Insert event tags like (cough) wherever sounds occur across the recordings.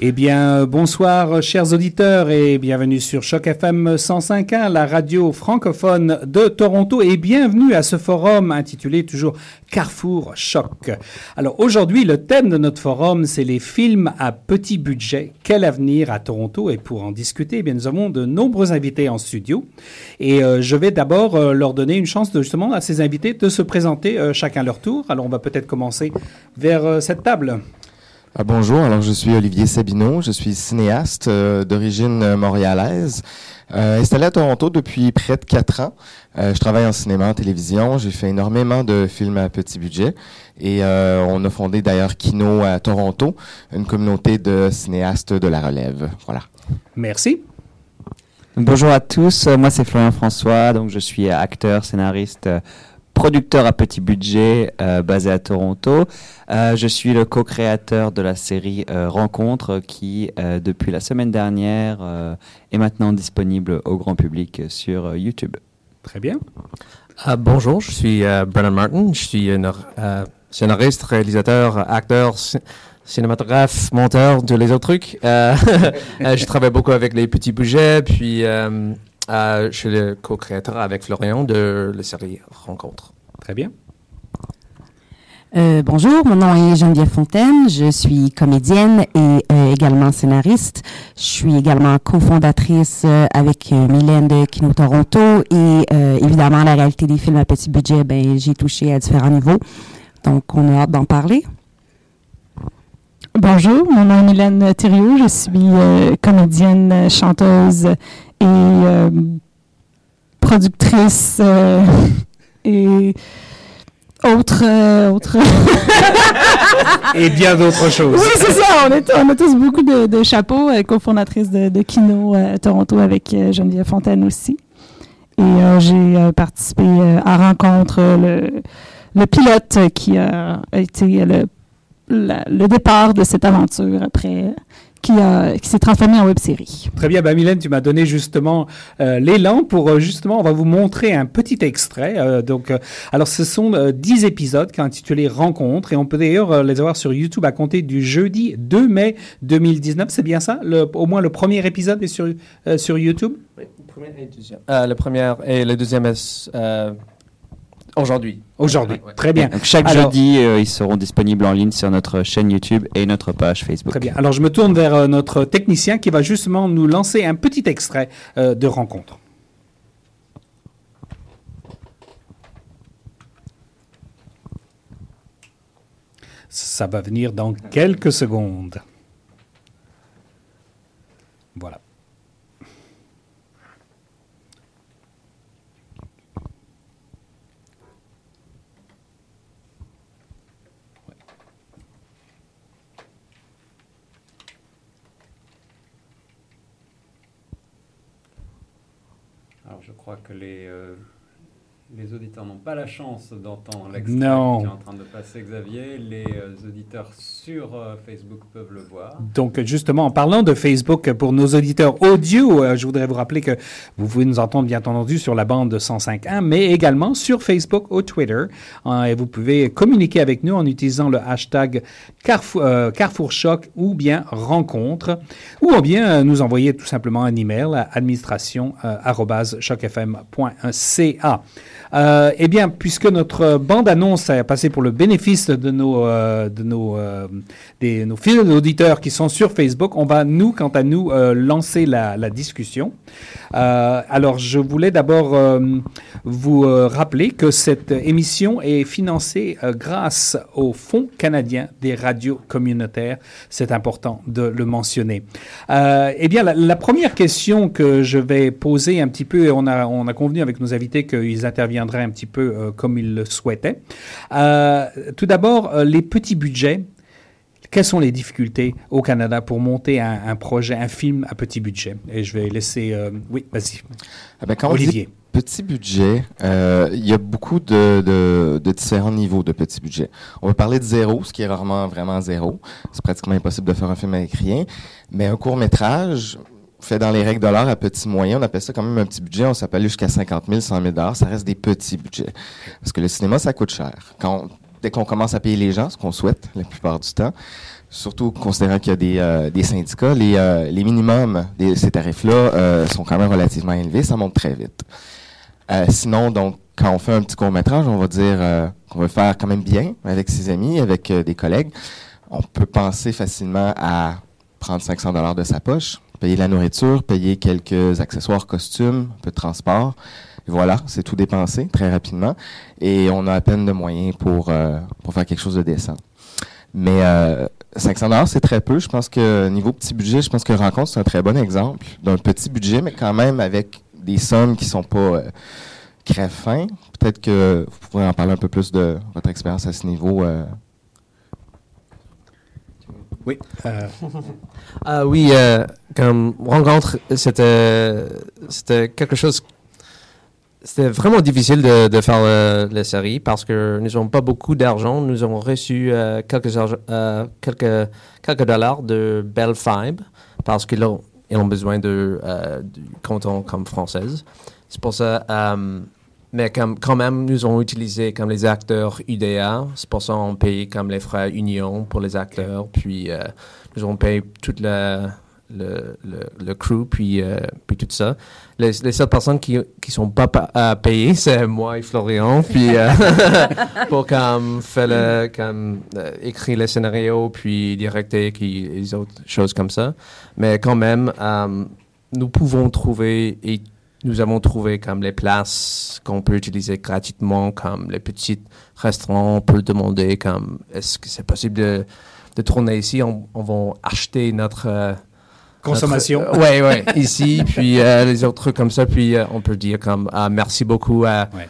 Eh bien, bonsoir, chers auditeurs, et bienvenue sur Choc FM 105.1, la radio francophone de Toronto, et bienvenue à ce forum intitulé toujours Carrefour Choc. Alors, aujourd'hui, le thème de notre forum, c'est les films à petit budget. Quel avenir à Toronto? Et pour en discuter, eh bien, nous avons de nombreux invités en studio. Et euh, je vais d'abord euh, leur donner une chance de, justement à ces invités de se présenter euh, chacun leur tour. Alors, on va peut-être commencer vers euh, cette table. Ah, bonjour, alors je suis Olivier Sabineau, je suis cinéaste euh, d'origine montréalaise, euh, installé à Toronto depuis près de quatre ans. Euh, je travaille en cinéma, en télévision, j'ai fait énormément de films à petit budget et euh, on a fondé d'ailleurs Kino à Toronto, une communauté de cinéastes de la relève. Voilà. Merci. Bonjour à tous, moi c'est Florian François, donc je suis acteur, scénariste, euh, producteur à petit budget euh, basé à Toronto. Euh, je suis le co-créateur de la série euh, Rencontre qui euh, depuis la semaine dernière euh, est maintenant disponible au grand public sur euh, YouTube. Très bien. Ah, bonjour, je suis euh, Brennan Martin. Je suis un euh, scénariste, réalisateur, acteur, ci- cinématographe, monteur, tous les autres trucs. (laughs) Je travaille beaucoup avec les petits budgets, puis euh, je suis le co-créateur avec Florian de la série Rencontre. Très bien. Euh, bonjour, mon nom est Geneviève Fontaine, je suis comédienne et euh, également scénariste. Je suis également cofondatrice euh, avec euh, Mylène de Kino Toronto et euh, évidemment la réalité des films à petit budget, ben j'ai touché à différents niveaux. Donc on a hâte d'en parler. Bonjour, mon nom est Mylène Thériault, je suis euh, comédienne, chanteuse et euh, productrice euh, (laughs) et autre... euh, autre... (laughs) Et bien d'autres choses. oui, c'est ça, on, est, on a tous beaucoup de, de chapeaux, euh, cofondatrice de, de Kino à Toronto avec Geneviève Fontaine aussi. Et j'ai participé à Rencontre, le, le pilote qui a été le la- le départ de cette aventure après qui, a, qui s'est transformée en web série. Très bien, bah Mylène, tu m'as donné justement euh, l'élan pour euh, justement, on va vous montrer un petit extrait. euh, donc, euh, alors ce sont euh, 10 épisodes qui sont intitulés Rencontres et on peut d'ailleurs euh, les avoir sur YouTube à compter du jeudi 2 mai 2019. C'est bien ça? Le, Au moins le premier épisode est sur, euh, sur YouTube? Le premier et le deuxième. Euh, le premier et le deuxième est euh, aujourd'hui. Aujourd'hui. Ouais, ouais. Très bien. Donc chaque Alors- jeudi, euh, ils seront disponibles en ligne sur notre chaîne YouTube et notre page Facebook. Très bien. Alors je me tourne vers euh, notre technicien qui va justement nous lancer un petit extrait euh, de Rencontre. Ça va venir dans quelques secondes. Voilà. Alors je crois que les, auditeurs n'ont pas la chance d'entendre l'extrait qui est en train de passer Xavier. Les euh, auditeurs sur euh, Facebook peuvent le voir. Donc, justement, en parlant de Facebook, pour nos auditeurs audio, euh, je voudrais vous rappeler que vous pouvez nous entendre, bien entendu, sur la bande de 105.1, mais également sur Facebook ou Twitter. Et vous pouvez communiquer avec nous en utilisant le hashtag Carrefour, Carrefour Choc ou bien Rencontre, ou bien nous envoyer tout simplement un email à administration euh, eh bien, puisque notre bande-annonce a passé pour le bénéfice de nos, euh, de nos, euh, des, nos fidèles auditeurs qui sont sur Facebook, on va, nous, quant à nous, euh, lancer la, discussion. Alors, je voulais d'abord vous rappeler que cette émission est financée grâce au Fonds canadien des radios communautaires. C'est important de le mentionner. Eh bien, la, la première question que je vais poser un petit peu, on a, on a convenu avec nos invités qu'ils un petit peu euh, comme ils le souhaitaient. Euh, tout d'abord, euh, les petits budgets. Quelles sont les difficultés au Canada pour monter un, un projet, un film à petit budget? Et je vais laisser. euh, oui, vas-y. Ah ben, Olivier. petit budget, euh, il y a beaucoup de, de, de différents niveaux de petit budget. On va parler de zéro, ce qui est rarement vraiment zéro. C'est pratiquement impossible de faire un film avec rien. Mais un court métrage fait dans les règles de l'art à petit moyen, on appelle ça quand même un petit budget. On s'appelle jusqu'à 50 000, 100 000 dollars. Ça reste des petits budgets. Parce que le cinéma, ça coûte cher. Quand, dès qu'on commence à payer les gens, ce qu'on souhaite la plupart du temps, Surtout considérant qu'il y a des, euh, syndicats, les, euh, les minimums de ces tarifs-là euh, sont quand même relativement élevés, ça monte très vite. Euh, sinon, donc, quand on fait un petit court-métrage, on va dire euh, qu'on veut faire quand même bien avec ses amis, avec des collègues. On peut penser facilement à prendre 500 dollars de sa poche, payer la nourriture, payer quelques accessoires, costumes, un peu de transport. Voilà, c'est tout dépensé très rapidement. Et on a à peine de moyens pour, euh, pour faire quelque chose de décent. Mais euh, 500 dollars, c'est très peu. Je pense que niveau petit budget, je pense que Rencontre, c'est un très bon exemple d'un petit budget, mais quand même avec des sommes qui sont pas euh, crève fin. Peut-être que vous pourrez en parler un peu plus de votre expérience à ce niveau. Euh. Oui. euh, (laughs) Ah oui, euh, comme rencontre, c'était c'était quelque chose. C'était vraiment difficile de, de faire le- la série parce que nous n'avons pas beaucoup d'argent. Nous avons reçu euh, quelques, euh, dollars de Bell Fibe parce qu'ils ont, ils ont besoin de, euh, canton comme française. C'est pour ça. euh, mais quand même, nous avons utilisé comme les acteurs UDA. C'est pour ça qu'on paye comme les frais Union pour les acteurs. Puis euh, nous avons payé toute la, le, le, le crew, puis, euh, puis tout ça. Les, les seules personnes qui qui sont pas pa- payées, c'est moi et Florian, puis euh, (laughs) pour comme faire le, comme écrire le scénario, puis directer, puis les autres choses comme ça. Mais quand même, nous pouvons trouver nous avons trouvé comme les places qu'on peut utiliser gratuitement, comme les petits restaurants. On peut demander comme est-ce que c'est possible de, de tourner ici? On, on va acheter notre euh, Consommation. notre- ouais, ouais, ici, (laughs) puis euh, les autres trucs comme ça. Puis euh, on peut dire comme ah, merci beaucoup à, Ouais.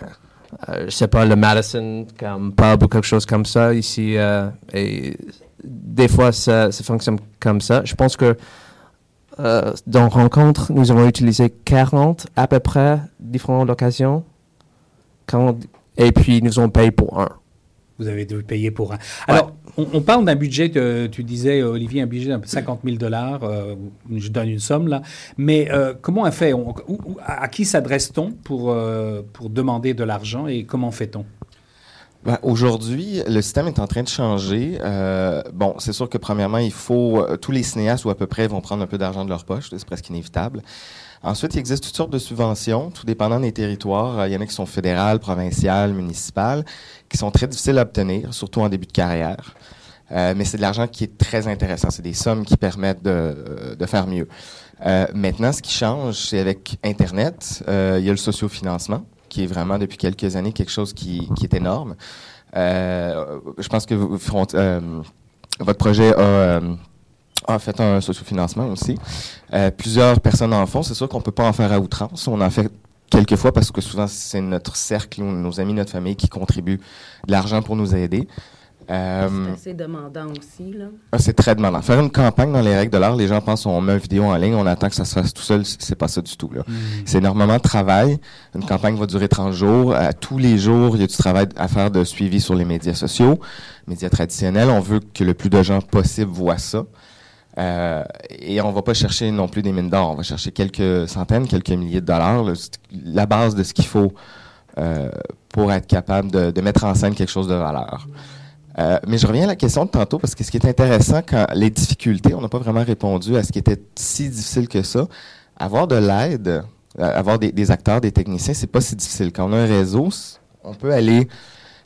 euh, je sais pas, le Madison, comme pub ou quelque chose comme ça ici. euh, et des fois, ça, ça fonctionne comme ça. Je pense que euh, dans Rencontre, nous avons utilisé 40 à peu près différentes occasions. 40, et puis nous avons payé pour un. Vous avez dû payer pour un. Alors, on, on parle d'un budget, de- tu disais, Olivier, un budget de 50 000 dollars. euh, je donne une somme là. Mais euh, comment on fait? On- où- où- À qui s'adresse-t-on pour, pour demander de l'argent et comment fait-on? Ben, Aujourd'hui, le système est en train de changer. Euh, bon, c'est sûr que premièrement, il faut euh, tous les cinéastes ou à peu près vont prendre un peu d'argent de leur poche, c'est presque inévitable. Ensuite, il existe toutes sortes de subventions, tout dépendant des territoires. Euh, Il y en a qui sont fédérales, provinciales, municipales, qui sont très difficiles à obtenir, surtout en début de carrière. Euh, mais c'est de l'argent qui est très intéressant. C'est des sommes qui permettent de, de faire mieux. Euh, maintenant, ce qui change, c'est avec Internet. Euh, il y a le sociofinancement, qui est vraiment depuis quelques années quelque chose qui, qui est énorme. Euh, je pense que euh, votre projet a, euh, fait un sociofinancement aussi. Plusieurs personnes en font. C'est sûr qu'on peut pas en faire à outrance. On en fait quelques fois parce que souvent c'est notre cercle, nos amis, notre famille qui contribuent de l'argent pour nous aider. Euh, C'est assez demandant aussi, là. ah, C'est très demandant. Faire une campagne dans les règles de l'art, les gens pensent on met une vidéo en ligne, on attend que ça se fasse tout seul. C'est pas ça du tout. Là. C'est énormément de travail. Une campagne va durer 30 jours. À tous les jours, il y a du travail à faire de suivi sur les médias sociaux, médias traditionnels. On veut que le plus de gens possible voient ça. Euh, et on va pas chercher non plus des mines d'or. On va chercher quelques centaines, quelques milliers de dollars. là. C'est la base de ce qu'il faut euh, pour être capable de, de mettre en scène quelque chose de valeur. Euh, mais je reviens à la question de tantôt parce que ce qui est intéressant quand les difficultés, on n'a pas vraiment répondu à ce qui était si difficile que ça. Avoir de l'aide, euh, avoir des, des acteurs, des techniciens, c'est pas si difficile. Quand on a un réseau, on peut aller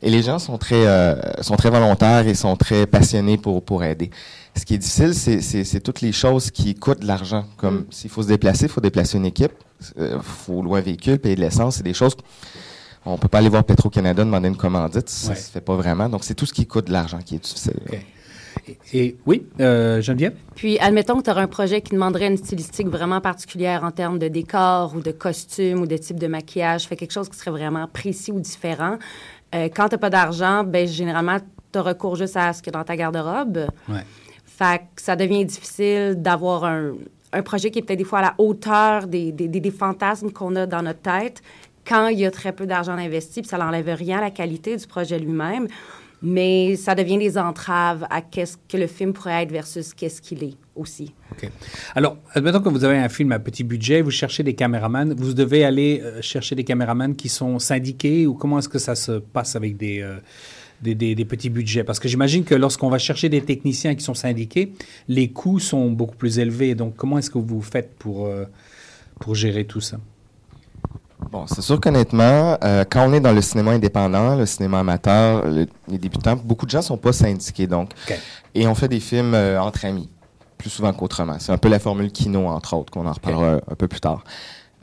et les gens sont très euh, sont très volontaires et sont très passionnés pour pour aider. Ce qui est difficile, c'est c'est c'est toutes les choses qui coûtent de l'argent. Comme s'il faut se déplacer, il faut déplacer une équipe, il faut louer un véhicule, payer de l'essence, c'est des choses on peut pas aller voir Petro-Canada demander une commandite, ça Ouais. se fait pas vraiment. Donc, c'est tout ce qui coûte de l'argent qui est difficile. Et, et- oui, euh, Geneviève? Puis, admettons que tu aurais un projet qui demanderait une stylistique vraiment particulière en termes de décor ou de costume ou de type de maquillage, fait quelque chose qui serait vraiment précis ou différent. Euh, quand tu n'as pas d'argent, ben généralement, tu recours juste à ce qu'il y a dans ta garde-robe. Ouais. Fait que ça devient difficile d'avoir un, un projet qui est peut-être des fois à la hauteur des, des, des- des fantasmes qu'on a dans notre tête quand il y a très peu d'argent investi, puis ça n'enlève rien à la qualité du projet lui-même, mais ça devient des entraves à qu'est-ce que le film pourrait être versus qu'est-ce qu'il est aussi. OK. Alors, admettons que vous avez un film à petit budget, vous cherchez des caméramans, vous devez aller euh, chercher des caméramans qui sont syndiqués ou comment est-ce que ça se passe avec des, euh, des petits budgets? Parce que j'imagine que lorsqu'on va chercher des techniciens qui sont syndiqués, les coûts sont beaucoup plus élevés. Donc, comment est-ce que vous faites pour, euh, pour gérer tout ça? Bon, c'est sûr qu'honnêtement, euh, quand on est dans le cinéma indépendant, le cinéma amateur, le- les débutants, beaucoup de gens sont pas syndiqués, donc. OK. Et on fait des films euh, entre amis, plus souvent qu'autrement. C'est un peu la formule Kino, entre autres, qu'on en reparlera un peu plus tard.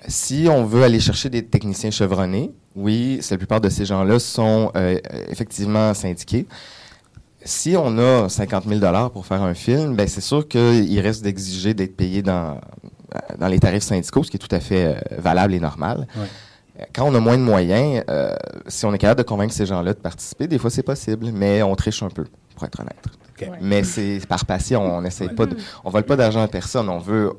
Si on veut aller chercher des techniciens chevronnés, oui, la plupart de ces gens-là sont euh, effectivement syndiqués. Si on a 50 000 dollars pour faire un film, ben c'est sûr qu'il reste d'exiger d'être payé dans, dans les tarifs syndicaux, ce qui est tout à fait euh, valable et normal. Ouais. Euh, Quand on a moins de moyens, euh, si on est capable de convaincre ces gens-là de participer, des fois c'est possible, mais on triche un peu, pour être honnête. Mais c'est par passion, on n'essaye pas de, on vole pas d'argent à personne, on veut,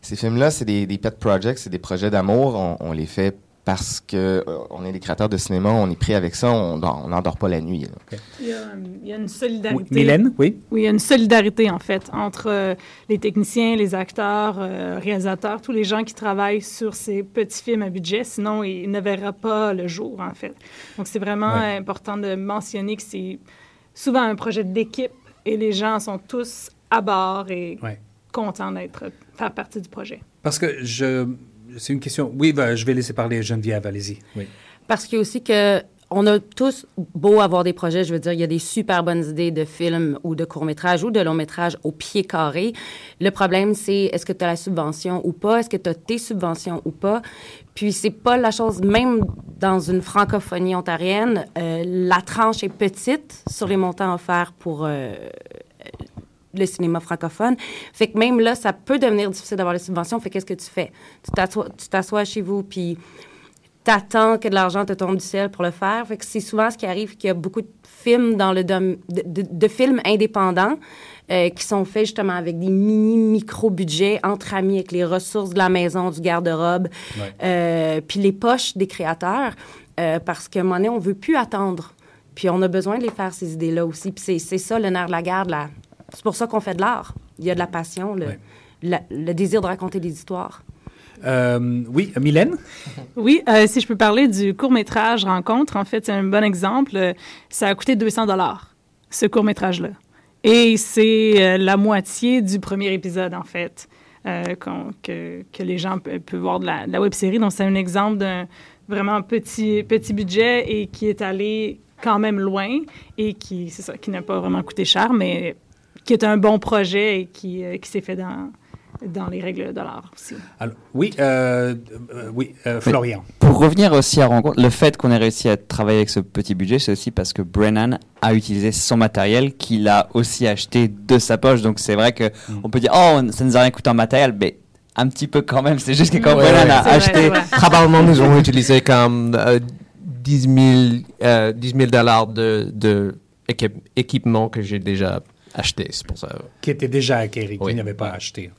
ces films-là, c'est des, des pet projects, c'est des projets d'amour, on, on les fait parce que euh, on est des créateurs de cinéma, on est pris avec ça, on dort- on n'endort pas la nuit. là. Il y a, euh, il y a une Oui, solidarité. Mylène, oui? Oui, il y a une solidarité, en fait, entre euh, les techniciens, les acteurs, euh, réalisateurs, tous les gens qui travaillent sur ces petits films à budget. Sinon, ils ne verraient pas le jour, en fait. Donc, c'est vraiment Ouais. important de mentionner que c'est souvent un projet d'équipe et les gens sont tous à bord et Ouais. contents d'être faire partie du projet. Parce que je. C'est une question. Oui, ben, je vais laisser parler Geneviève, allez-y. Oui. Parce qu'il y a aussi que on a tous beau avoir des projets, je veux dire, il y a des super bonnes idées de films ou de courts-métrages ou de longs-métrages au pied carré. Le problème, c'est est-ce que tu as la subvention ou pas? Est-ce que tu as tes subventions ou pas? Puis c'est pas la chose, même dans une francophonie ontarienne, euh, la tranche est petite sur les montants offerts pour euh, le cinéma francophone. Fait que même là, ça peut devenir difficile d'avoir les subventions. Fait qu'est-ce que tu fais? Tu t'assois, chez vous, puis t'attends que de l'argent te tombe du ciel pour le faire. Fait que c'est souvent ce qui arrive qu'il y a beaucoup de films dans le dom- de, de- de films indépendants euh, qui sont faits justement avec des mini micro budgets entre amis avec les ressources de la maison, du garde-robe, Ouais. euh, puis les poches des créateurs, euh, parce qu'à un moment donné, on veut plus attendre. Puis on a besoin de les faire ces idées-là aussi. Puis c'est, ça le nerf de la guerre. la- C'est pour ça qu'on fait de l'art. Il y a de la passion, le, Ouais. la- le désir de raconter des histoires. Euh, oui, Mylène? (laughs) Oui, euh, si je peux parler du court-métrage Rencontre, en fait, c'est un bon exemple. Ça a coûté 200 dollars, ce court-métrage-là. Et c'est euh, la moitié du premier épisode, en fait, euh, que, que les gens pe- peuvent voir de la, de la web-série. Donc, c'est un exemple d'un vraiment petit, petit budget et qui est allé quand même loin et qui, c'est ça, qui n'a pas vraiment coûté cher, mais qui est un bon projet et qui, euh, qui s'est fait dans, dans les règles de l'art aussi. Alors, oui, euh, euh, oui, euh, Florian. Pour revenir aussi à Rencontre, le fait qu'on ait réussi à travailler avec ce petit budget, c'est aussi parce que Brennan a utilisé son matériel qu'il a aussi acheté de sa poche. Donc c'est vrai que Mm. on peut dire, oh, ça nous a rien coûté en matériel, mais un petit peu quand même. C'est juste que quand Ouais, Brennan ouais. a acheté, vrai. (laughs) Probablement, nous avons utilisé comme euh, 10 000 euh, 10 000 dollars de, de équip- équipement que j'ai déjà acheté. C'est pour ça. Qui était déjà acquéri, qui Oui. n'avait pas acheté.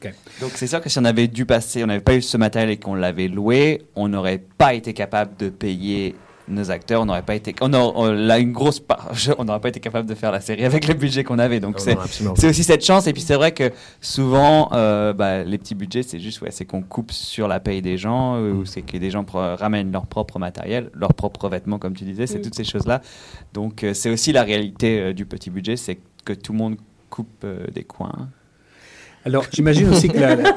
Donc c'est sûr que si on avait dû passer, on n'avait pas eu ce matériel et qu'on l'avait loué, on n'aurait pas été capable de payer nos acteurs, on n'aurait pas été, on, a, on a une grosse part, (laughs) on n'aurait pas été capable de faire la série avec le budget qu'on avait. Donc Non, c'est aussi cette chance. Et puis c'est vrai que souvent, euh, bah, les petits budgets, c'est juste, ouais, c'est qu'on coupe sur la paye des gens, euh, ou c'est que des gens ramènent leur propre matériel, leurs propres vêtements, comme tu disais, c'est Mm. toutes ces choses-là. Donc euh, c'est aussi la réalité euh, du petit budget, c'est que tout le monde coupe euh, des coins. Alors, j'imagine aussi que la- la-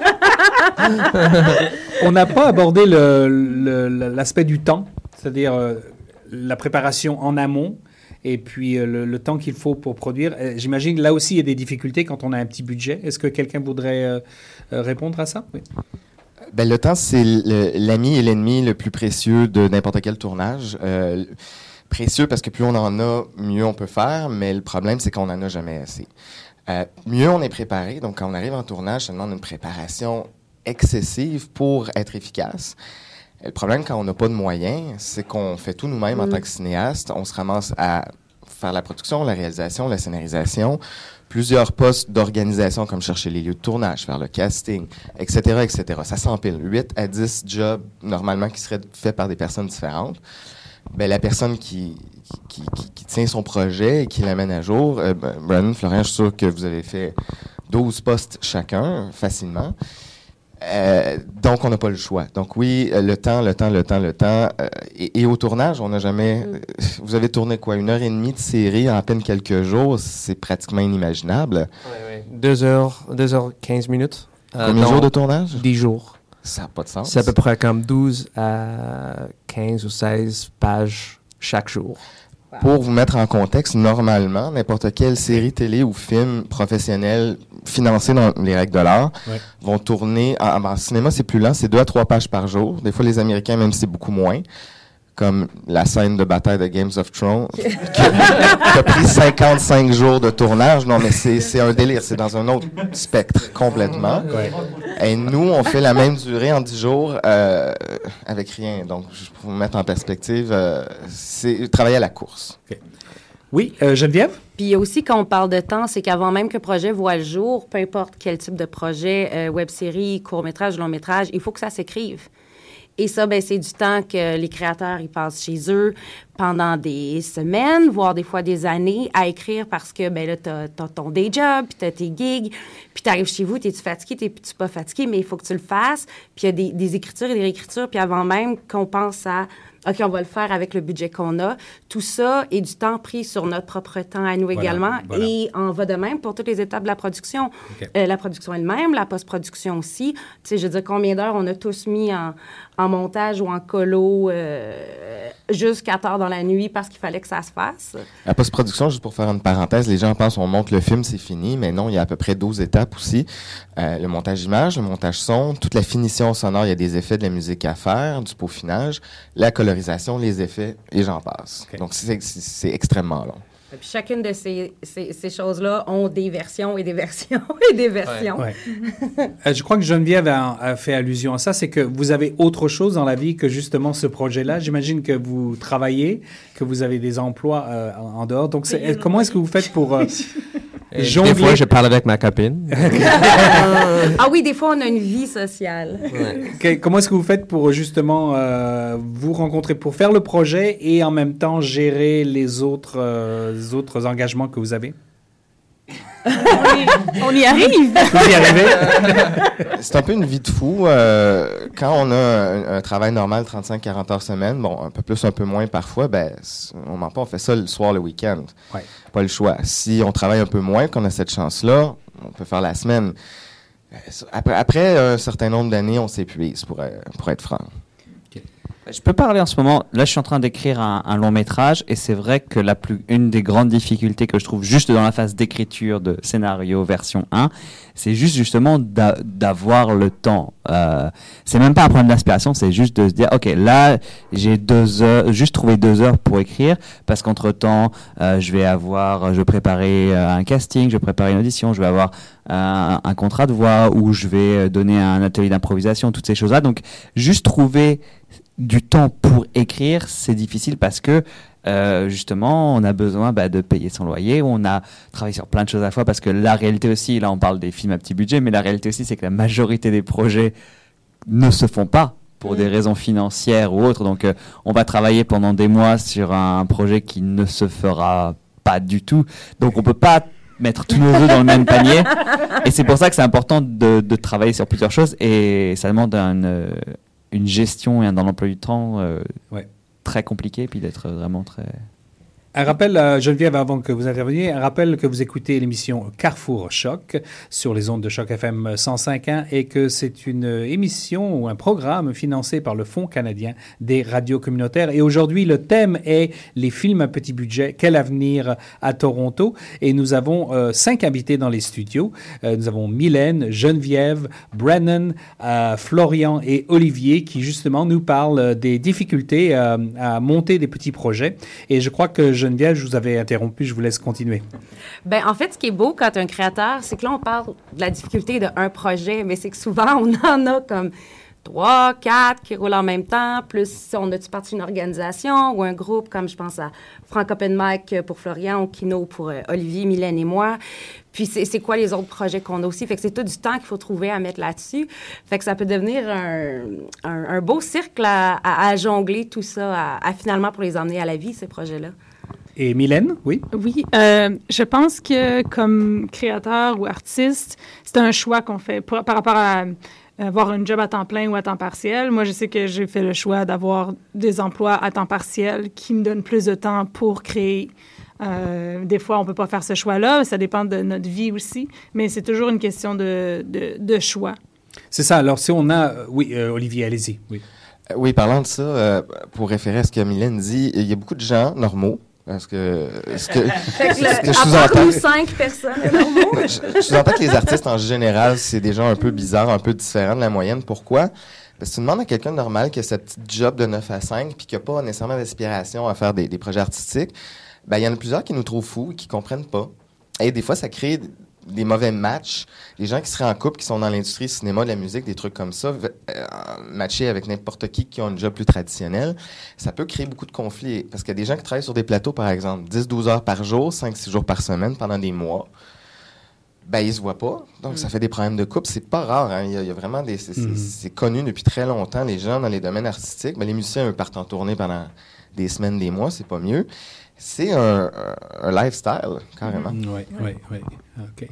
(laughs) on n'a pas abordé l'aspect du temps, c'est-à-dire euh, la préparation en amont et puis euh, le, le temps qu'il faut pour produire. Euh, J'imagine que là aussi, il y a des difficultés quand on a un petit budget. Est-ce que quelqu'un voudrait répondre à ça? Oui. Ben, le temps, c'est l'ami et l'ennemi le plus précieux de n'importe quel tournage. Précieux parce que plus on en a, mieux on peut faire, mais le problème, c'est qu'on n'en a jamais assez. Euh, mieux on est préparé, donc quand on arrive en tournage, ça demande une préparation excessive pour être efficace. Le problème, quand on n'a pas de moyens, c'est qu'on fait tout nous-mêmes en tant que cinéaste. On se ramasse à faire la production, la réalisation, la scénarisation, plusieurs postes d'organisation comme chercher les lieux de tournage, faire le casting, etc., etc. Ça s'empile. 8 à 10 jobs, normalement, qui seraient faits par des personnes différentes. Ben, la personne qui, qui, qui- qui tient son projet et qui l'amène à jour, euh, ben, Brandon, Florian, je suis sûr que vous avez fait 12 postes chacun, facilement. Euh, donc, on n'a pas le choix. Donc, oui, euh, le temps, le temps, le temps, le temps. Euh, et, et, au tournage, on n'a jamais. Mm. euh, Vous avez tourné quoi Une heure et demie de série en à peine quelques jours C'est pratiquement inimaginable. Deux heures, deux heures 15 minutes. Euh, Combien de jours de tournage? 10 jours. Ça n'a pas de sens. C'est à peu près comme 12 à 15 ou 16 pages chaque jour. Pour vous mettre en contexte, normalement, n'importe quelle série télé ou film professionnel financé dans les règles de l'art Ouais. vont tourner. En, en cinéma, c'est plus lent, c'est deux à trois pages par jour. Des fois, les Américains, même, c'est beaucoup moins. Comme la scène de bataille de Games of Thrones, qui, (laughs) qui a pris 55 jours de tournage. Non, mais c'est c'est un délire. C'est dans un autre spectre complètement. Ouais. Et nous, on fait la même durée en 10 jours euh, avec rien. Donc, pour vous mettre en perspective, euh, c'est travailler à la course. Oui, euh, Geneviève? Puis aussi, quand on parle de temps, c'est qu'avant même que le projet voit le jour, peu importe quel type de projet, euh, web-série, court-métrage, long-métrage, il faut que ça s'écrive. Et ça, ben, c'est du temps que les créateurs ils passent chez eux pendant des semaines, voire des fois des années, à écrire parce que ben là, t'as as ton day job, puis t'as tes gigs, puis t'arrives chez vous, t'es-tu fatigué, t'es-tu pas fatigué, mais il faut que tu le fasses. Puis il y a des, des écritures et des réécritures, puis avant même qu'on pense à OK, on va le faire avec le budget qu'on a. Tout ça est du temps pris sur notre propre temps à nous Voilà, également. voilà. Et en va de même pour toutes les étapes de la production. Euh, la production elle-même, la post-production aussi. Tu sais, je veux dire, combien d'heures on a tous mis en, en montage ou en colo euh, jusqu'à tard dans la nuit parce qu'il fallait que ça se fasse. La post-production, juste pour faire une parenthèse, les gens pensent on monte le film, c'est fini, mais non, il y a à peu près 12 étapes aussi. Euh, le montage image, le montage son, toute la finition sonore, il y a des effets de la musique à faire, du peaufinage, la colorisation, les effets, et j'en passe. Donc, c'est extrêmement long. Et puis chacune de ces, ces, ces choses-là ont des versions et des versions (laughs) et des versions. Ouais. Euh, je crois que Geneviève a, a fait allusion à ça, c'est que vous avez autre chose dans la vie que justement ce projet-là. J'imagine que vous travaillez, que vous avez des emplois euh, en dehors. Donc, comment est-ce que vous faites pour euh, (laughs) jongler Des fois, je parle avec ma copine. Ah oui, des fois, on a une vie sociale. que- comment est-ce que vous faites pour justement euh, vous rencontrer pour faire le projet et en même temps gérer les autres euh, les autres engagements que vous avez? On y arrive. Vous y arrivez C'est un peu une vie de fou. euh, quand on a un, un travail normal, 35-40 heures semaine, bon, un peu plus, un peu moins parfois, ben, on ment pas, on fait ça le soir, le week-end. Ouais. Pas le choix. Si on travaille un peu moins, qu'on a cette chance-là, on peut faire la semaine. Euh, Après, après un certain nombre d'années, on s'épuise, pour, euh, pour être franc. Je peux parler en ce moment. Là, je suis en train d'écrire un, long métrage et c'est vrai que la plus, une des grandes difficultés que je trouve juste dans la phase d'écriture de scénario version 1, c'est juste justement d'a- d'avoir le temps. Euh, c'est même pas un problème d'inspiration, c'est juste de se dire, ok, là, j'ai deux heures, juste trouver deux heures pour écrire parce qu'entre temps, je vais avoir, je préparer euh, un casting, je vais préparer une audition, je vais avoir un, contrat de voix ou je vais euh, donner un atelier d'improvisation, toutes ces choses-là. Donc, juste trouver du temps pour écrire, c'est difficile parce que euh, justement, on a besoin bah, de payer son loyer, on a travaillé sur plein de choses à la fois parce que la réalité aussi, là on parle des films à petit budget, mais la réalité aussi c'est que la majorité des projets ne se font pas pour des raisons financières ou autres. Donc euh, on va travailler pendant des mois sur un projet qui ne se fera pas du tout. Donc on peut pas mettre tous nos œufs dans le même panier. Et c'est pour ça que c'est important de, de travailler sur plusieurs choses et ça demande un, euh, une gestion et dans l'emploi du temps euh, Ouais. très compliqué, puis d'être vraiment très. Un rappel, Geneviève, avant que vous interveniez, un rappel que vous écoutez l'émission Carrefour Choc sur les ondes de Choc FM 105.1 et que c'est une émission ou un programme financé par le Fonds canadien des radios communautaires. Et aujourd'hui, le thème est les films à petit budget, quel avenir à Toronto? Et nous avons euh, cinq invités dans les studios. Euh, nous avons Mylène, Geneviève, Brennan, euh, Florian et Olivier qui justement nous parlent des difficultés à monter des petits projets. Et je crois que Geneviève, je vous avais interrompu, je vous laisse continuer. Ben, en fait, ce qui est beau quand un créateur, c'est que là, on parle de la difficulté d'un projet, mais c'est que souvent, on (laughs) en a comme trois, quatre qui roulent en même temps, plus on a-tu parti une organisation ou un groupe, comme je pense à Frank Open Mic pour Florian ou Kino pour euh, Olivier, Mylène et moi. Puis c'est quoi les autres projets qu'on a aussi? Fait que c'est tout du temps qu'il faut trouver à mettre là-dessus. Fait que ça peut devenir un, beau cercle à, jongler tout ça, à finalement pour les emmener à la vie, ces projets-là. Et Mylène, oui? Oui, euh, je pense que comme créateur ou artiste, c'est un choix qu'on fait par rapport à avoir un job à temps plein ou à temps partiel. Moi, je sais que j'ai fait le choix d'avoir des emplois à temps partiel qui me donnent plus de temps pour créer. Euh, des fois, on peut pas faire ce choix-là. Ça dépend de notre vie aussi, mais c'est toujours une question de, de, de choix. C'est ça. Alors, si on a... Oui, euh, Olivier, allez-y. Oui. Euh, Oui, parlant de ça, euh, pour référer à ce que Mylène dit, il y a beaucoup de gens normaux. Parce (laughs) que ce que, je sous-entends, nous cinq personnes (laughs) je, je sous-entends que les artistes en général, c'est des gens un peu bizarres, un peu différents de la moyenne. Pourquoi? Parce que tu demandes à quelqu'un de normal qui a sa petite job de 9 à 5 puis qui n'a pas nécessairement d'aspiration à faire des, des projets artistiques, ben, il y en a plusieurs qui nous trouvent fous et qui comprennent pas. Et des fois, ça crée des mauvais matchs. Les gens qui seraient en couple, qui sont dans l'industrie du cinéma, de la musique, des trucs comme ça, euh, matcher avec n'importe qui qui ont un job plus traditionnel, ça peut créer beaucoup de conflits. Parce qu'il y a des gens qui travaillent sur des plateaux, par exemple, 10-12 heures par jour, 5-6 jours par semaine, pendant des mois. Ben, ils se voient pas. Donc, ça fait des problèmes de couple. C'est pas rare. hein. Il, y a, il y a vraiment des. C'est c'est- Mhm. c'est connu depuis très longtemps. Les gens dans les domaines artistiques, ben, les musiciens, eux, partent en tournée pendant des semaines, des mois, c'est pas mieux. C'est un, lifestyle, carrément. Oui, oui, oui. OK.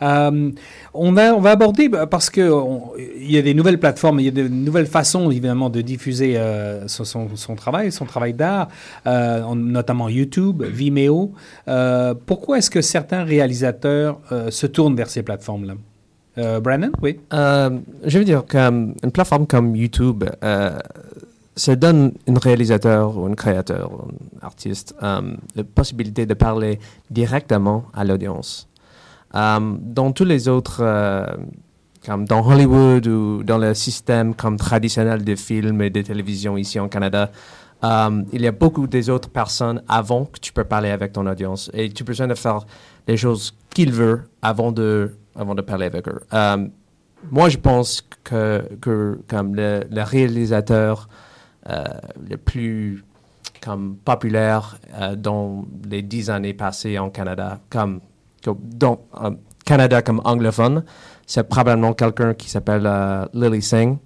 Euh, on, va, on va aborder, bah, parce qu'il y a des nouvelles plateformes, il y a de nouvelles façons, évidemment, de diffuser euh, son, travail, son travail d'art, euh, en- notamment YouTube, Vimeo. Euh, pourquoi est-ce que certains réalisateurs euh, se tournent vers ces plateformes-là? Euh, Brandon, oui? Euh, je veux dire qu'une plateforme comme YouTube, euh, ça donne un réalisateur ou un créateur, ou un artiste, euh, la possibilité de parler directement à l'audience. Euh, dans tous les autres, euh, comme dans Hollywood ou dans le système comme traditionnel de films et de télévision ici en Canada, il y a beaucoup des autres personnes avant que tu peux parler avec ton audience et tu as besoin de faire les choses qu'il veut avant de, avant de parler avec eux. Moi, je pense que, que comme le, réalisateur le plus comme populaire euh, dans les dix années passées en Canada, comme, comme dans euh, Canada comme anglophone, c'est probablement quelqu'un qui s'appelle euh, Lily Singh.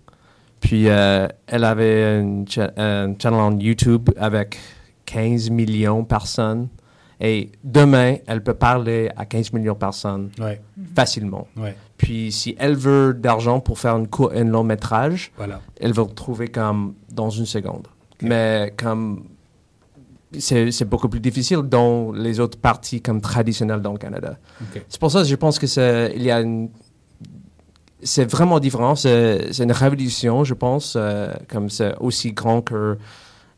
Puis euh, elle avait un, cha- un channel en YouTube avec 15 millions de personnes. Et demain, elle peut parler à 15 millions de personnes Oui, facilement. oui, Puis si elle veut d'argent pour faire une cour- un long métrage, voilà. elle va le trouver comme dans une seconde. Mais comme c'est beaucoup plus difficile dans les autres parties comme traditionnelles dans le Canada. C'est pour ça que je pense que c'est il y a une c'est vraiment différent. C'est c'est une révolution, je pense, euh, comme c'est aussi grand que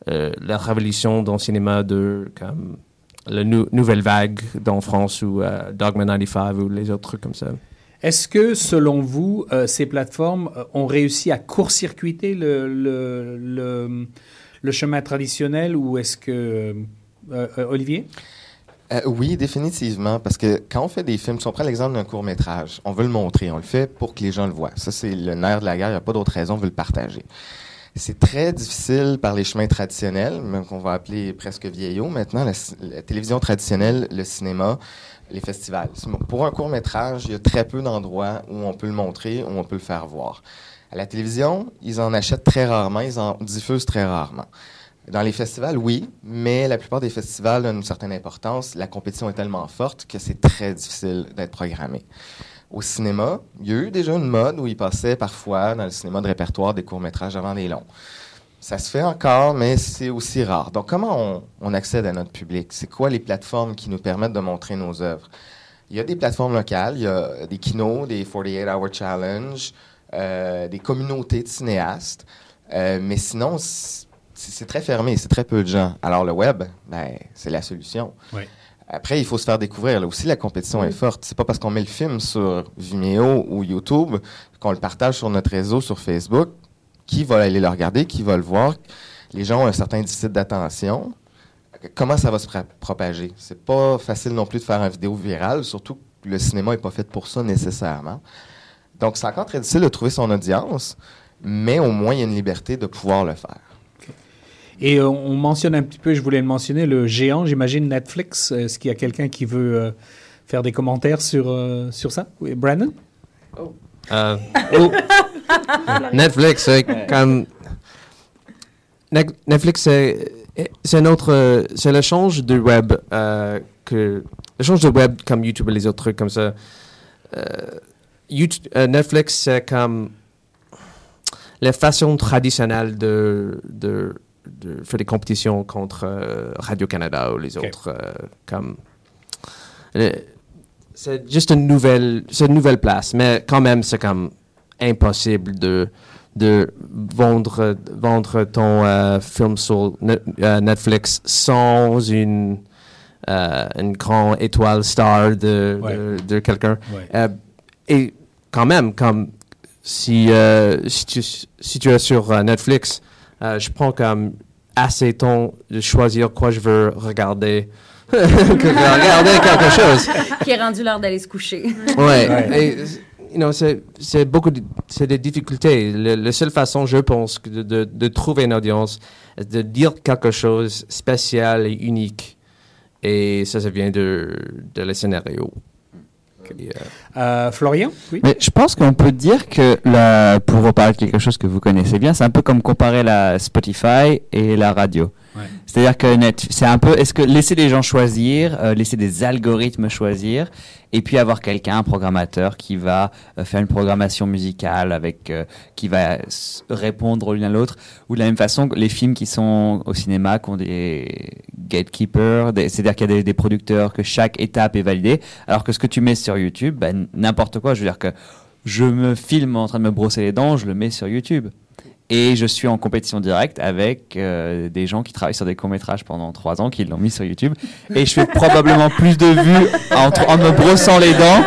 euh, la révolution dans le cinéma de comme la nou- nouvelle vague dans France ou euh, Dogma 95 ou les autres trucs comme ça. Est-ce que, selon vous, euh, ces plateformes euh, ont réussi à court-circuiter le, le, le, chemin traditionnel ou est-ce que... euh, Olivier? Oui, définitivement, parce que quand on fait des films, si on prend l'exemple d'un court métrage, on veut le montrer, on le fait pour que les gens le voient. Ça, c'est le nerf de la guerre, il n'y a pas d'autre raison, on veut le partager. C'est très difficile par les chemins traditionnels, même qu'on va appeler presque vieillots maintenant, la, la télévision traditionnelle, le cinéma, les festivals. Pour un court métrage, il y a très peu d'endroits où on peut le montrer, où on peut le faire voir. À la télévision, ils en achètent très rarement, ils en diffusent très rarement. Dans les festivals, oui, mais la plupart des festivals ont une certaine importance. La compétition est tellement forte que c'est très difficile d'être programmé. Au cinéma, il y a eu déjà une mode où ils passaient parfois dans le cinéma de répertoire des courts-métrages avant des longs. Ça se fait encore, mais c'est aussi rare. Donc, comment on, accède à notre public? C'est quoi les plateformes qui nous permettent de montrer nos œuvres? Il y a des plateformes locales, il y a des kinos, des 48 Hour Challenge, euh, des communautés de cinéastes. Euh, mais sinon, c'est très fermé, c'est très peu de gens. Alors, le web, ben, c'est la solution. Oui. Après, il faut se faire découvrir. Là aussi, la compétition est forte. C'est pas parce qu'on met le film sur Vimeo ou YouTube qu'on le partage sur notre réseau, sur Facebook, qui va aller le regarder, qui va le voir? Les gens ont un certain déficit d'attention. Comment ça va se propager? C'est pas facile non plus de faire une vidéo virale, surtout que le cinéma n'est pas fait pour ça nécessairement. Donc, c'est encore très difficile de trouver son audience, mais au moins, il y a une liberté de pouvoir le faire. Et euh, on mentionne un petit peu, je voulais le mentionner, le géant, j'imagine Netflix. Est-ce qu'il y a quelqu'un qui veut euh, faire des commentaires sur, euh, sur ça? Oui, Brandon? Euh, (laughs) Netflix, c'est comme. Ne- Netflix est, Et C'est un autre, euh, c'est le change de web euh, que le change de web comme YouTube et les autres trucs comme ça. Euh, YouTube- euh, Netflix c'est comme la façon traditionnelle de, de, de faire des compétitions contre euh, Radio Canada ou les autres euh, comme euh, c'est juste une nouvelle c'est une nouvelle place mais quand même c'est comme impossible de de vendre vendre ton film sur Ne- Netflix sans une une grande étoile star de, Ouais. de, de quelqu'un Ouais. et quand même, comme si, si, tu, si tu es sur Netflix, euh, je prends comme assez temps de choisir quoi je veux regarder (laughs) que de regarder quelque chose. qui est rendu l'heure d'aller se coucher. Ouais. Ouais. Et, you know, c'est c'est beaucoup de, c'est des difficultés. Le- la seule façon, je pense, de, de, de trouver une audience, c'est de dire quelque chose spécial et unique. Et ça, ça vient de, de le scénario. Et, euh, Euh, Florian, oui. Mais je pense qu'on peut dire que, la, pour reparler de quelque chose que vous connaissez bien, c'est un peu comme comparer la Spotify et la radio. C'est-à-dire que c'est un peu, est-ce que laisser les gens choisir, euh, laisser des algorithmes choisir, et puis avoir quelqu'un, un programmateur, qui va euh, faire une programmation musicale avec, euh, qui va répondre l'une à l'autre, ou de la même façon les films qui sont au cinéma, qui ont des gatekeepers, c'est-à-dire qu'il y a des, des producteurs, que chaque étape est validée, alors que ce que tu mets sur YouTube, ben, n'importe quoi, je veux dire que je me filme en train de me brosser les dents, je le mets sur YouTube. Et je suis en compétition directe avec euh, des gens qui travaillent sur des courts-métrages pendant trois ans, qui l'ont mis sur YouTube. Et je fais (laughs) probablement plus de vues en, me brossant les dents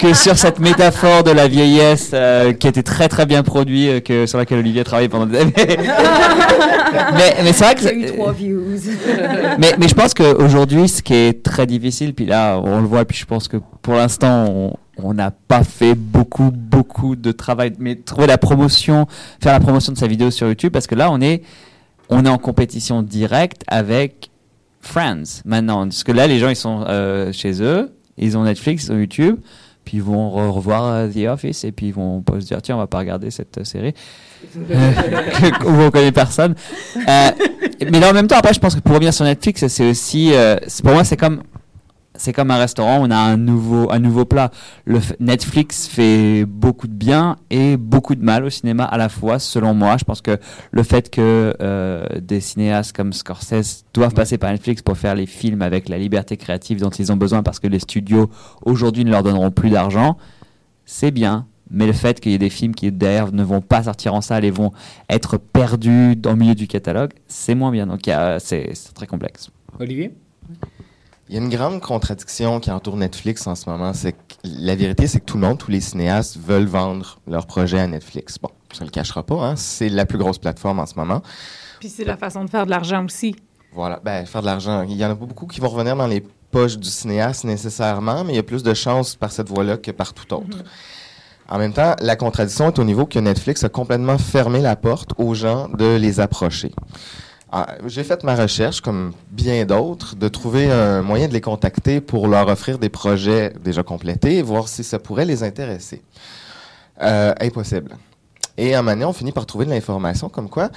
que sur cette métaphore de la vieillesse euh, qui était très très bien produite, euh, que, sur laquelle Olivier a travaillé pendant des années. (laughs) mais mais c'est vrai que... Eu trois views. (laughs) mais, mais je pense qu'aujourd'hui, ce qui est très difficile, puis là, on le voit, puis je pense que pour l'instant, on- on n'a pas fait beaucoup, beaucoup de travail, mais trouver la promotion, faire la promotion de sa vidéo sur YouTube, parce que là, on est, on est en compétition directe avec Friends maintenant. Parce que là, les gens, ils sont euh, chez eux, ils ont Netflix, ils ont YouTube, puis ils vont re- revoir euh, The Office, et puis ils vont pas se dire, tiens, on va pas regarder cette euh, série. Où (laughs) (laughs) on connaît personne. Euh, mais là, en même temps, après, je pense que pour revenir sur Netflix, c'est aussi, euh, pour moi, c'est comme, c'est comme un restaurant, on a un nouveau, un nouveau plat. Le Netflix fait beaucoup de bien et beaucoup de mal au cinéma à la fois, selon moi. Je pense que le fait que euh, des cinéastes comme Scorsese doivent passer par Netflix pour faire les films avec la liberté créative dont ils ont besoin parce que les studios aujourd'hui ne leur donneront plus d'argent, c'est bien. Mais le fait qu'il y ait des films qui derrière ne vont pas sortir en salle et vont être perdus dans le milieu du catalogue, c'est moins bien. Donc c'est très complexe. Olivier? Il y a une grande contradiction qui entoure Netflix en ce moment. C'est que la vérité, c'est que tout le monde, tous les cinéastes veulent vendre leur projet à Netflix. Bon, ça le cachera pas, hein. C'est la plus grosse plateforme en ce moment. Puis c'est la façon de faire de l'argent aussi. Voilà, ben, faire de l'argent. Il y en a pas beaucoup qui vont revenir dans les poches du cinéaste nécessairement, mais il y a plus de chances par cette voie-là que par tout autre. En même temps, la contradiction est au niveau que Netflix a complètement fermé la porte aux gens de les approcher. Ah, J'ai fait ma recherche, comme bien d'autres, de trouver un moyen de les contacter pour leur offrir des projets déjà complétés et voir si ça pourrait les intéresser. Euh, impossible. Et à un moment on finit par trouver de l'information comme quoi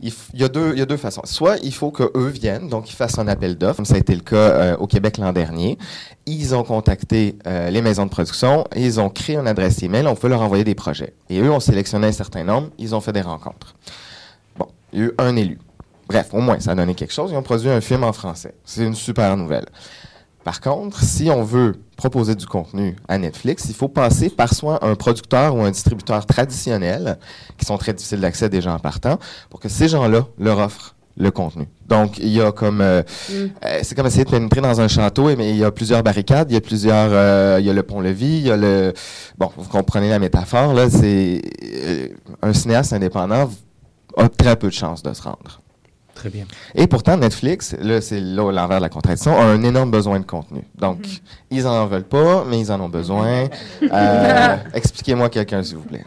il, f- il y a deux, il y a deux façons. Soit il faut qu'eux viennent, donc ils fassent un appel d'offres, comme ça a été le cas euh, au Québec l'an dernier. Ils ont contacté euh, les maisons de production et ils ont créé une adresse email. On peut leur envoyer des projets. Et eux ont sélectionné un certain nombre. Ils ont fait des rencontres. Bon, il y a eu un élu. Bref, au moins, ça a donné quelque chose. Ils ont produit un film en français. C'est une super nouvelle. Par contre, si on veut proposer du contenu à Netflix, il faut passer par soit un producteur ou un distributeur traditionnel, qui sont très difficiles d'accès déjà en partant, pour que ces gens-là leur offrent le contenu. Donc, il y a comme... euh, euh, c'est comme essayer de pénétrer dans un château, mais il y a plusieurs barricades, il y a plusieurs... euh, il y a le pont-levis, il y a le... Bon, vous comprenez la métaphore, là, c'est... un cinéaste indépendant a très peu de chances de se rendre. Très bien. Et pourtant, Netflix, là, c'est là l'envers de la contradiction, a un énorme besoin de contenu. Donc, ils en veulent pas, mais ils en ont besoin. (laughs) Euh, Expliquez-moi quelqu'un, s'il vous plaît.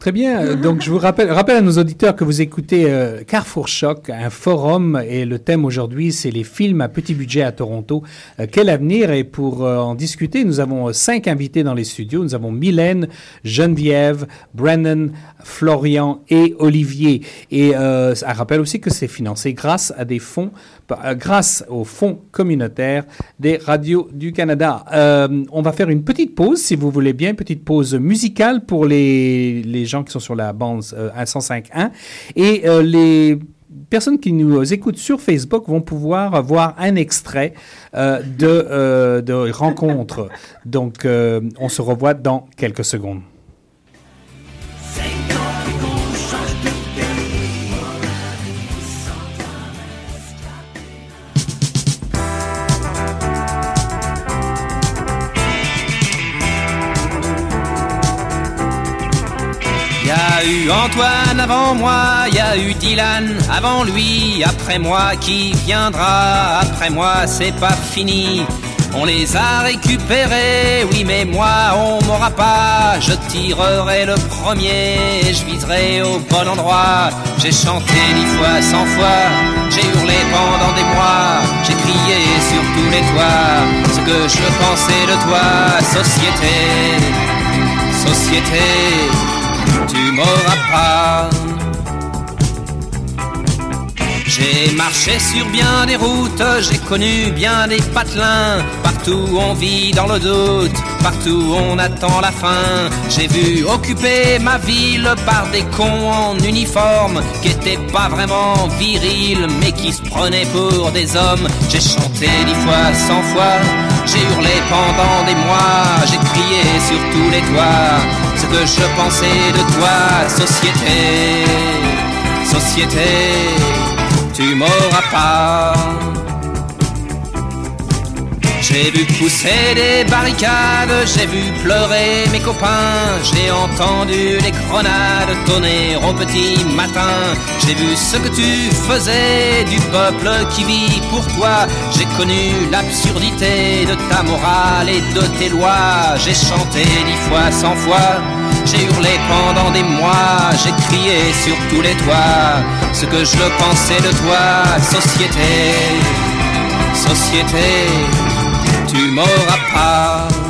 Très bien. Euh, Donc, je vous rappelle, rappelle à nos auditeurs que vous écoutez euh, Carrefour Choc, un forum, et le thème aujourd'hui, c'est les films à petit budget à Toronto. Euh, quel avenir? Et pour euh, en discuter, nous avons cinq invités dans les studios. Nous avons Mylène, Geneviève, Brennan, Florian et Olivier. Et ça rappelle aussi que c'est financé grâce à des fonds, grâce aux fonds communautaires des radios du Canada. On va faire une petite pause, si vous voulez bien, petite pause musicale pour les, les gens qui sont sur la bande euh, 105.1. Et euh, les personnes qui nous écoutent sur Facebook vont pouvoir voir un extrait euh, de, euh, rencontre. Donc, euh, on se revoit dans quelques secondes. A eu Antoine avant moi, y a eu Dylan avant lui, après moi qui viendra, après moi c'est pas fini. On les a récupérés, oui mais moi on m'aura pas. Je tirerai le premier, je viserai au bon endroit. J'ai chanté dix fois, cent fois, j'ai hurlé pendant des mois, j'ai crié sur tous les toits ce que je pensais de toi, société, société tu m'auras pas. J'ai marché sur bien des routes, j'ai connu bien des patelins. Partout on vit dans le doute, partout on attend la fin. J'ai vu occuper ma ville par des cons en uniforme qui étaient pas vraiment virils mais qui se prenaient pour des hommes. J'ai chanté dix fois, cent fois, j'ai hurlé pendant des mois, j'ai crié sur tous les toits ce que je pensais de toi, société, société, tu m'auras pas. J'ai vu pousser des barricades, j'ai vu pleurer mes copains, j'ai entendu les grenades tonner au petit matin. J'ai vu ce que tu faisais du peuple qui vit pour toi. J'ai connu l'absurdité de ta morale et de tes lois. J'ai chanté dix fois, cent fois. J'ai hurlé pendant des mois, j'ai crié sur tous les toits ce que je pensais de toi, société, société tu m'auras pas.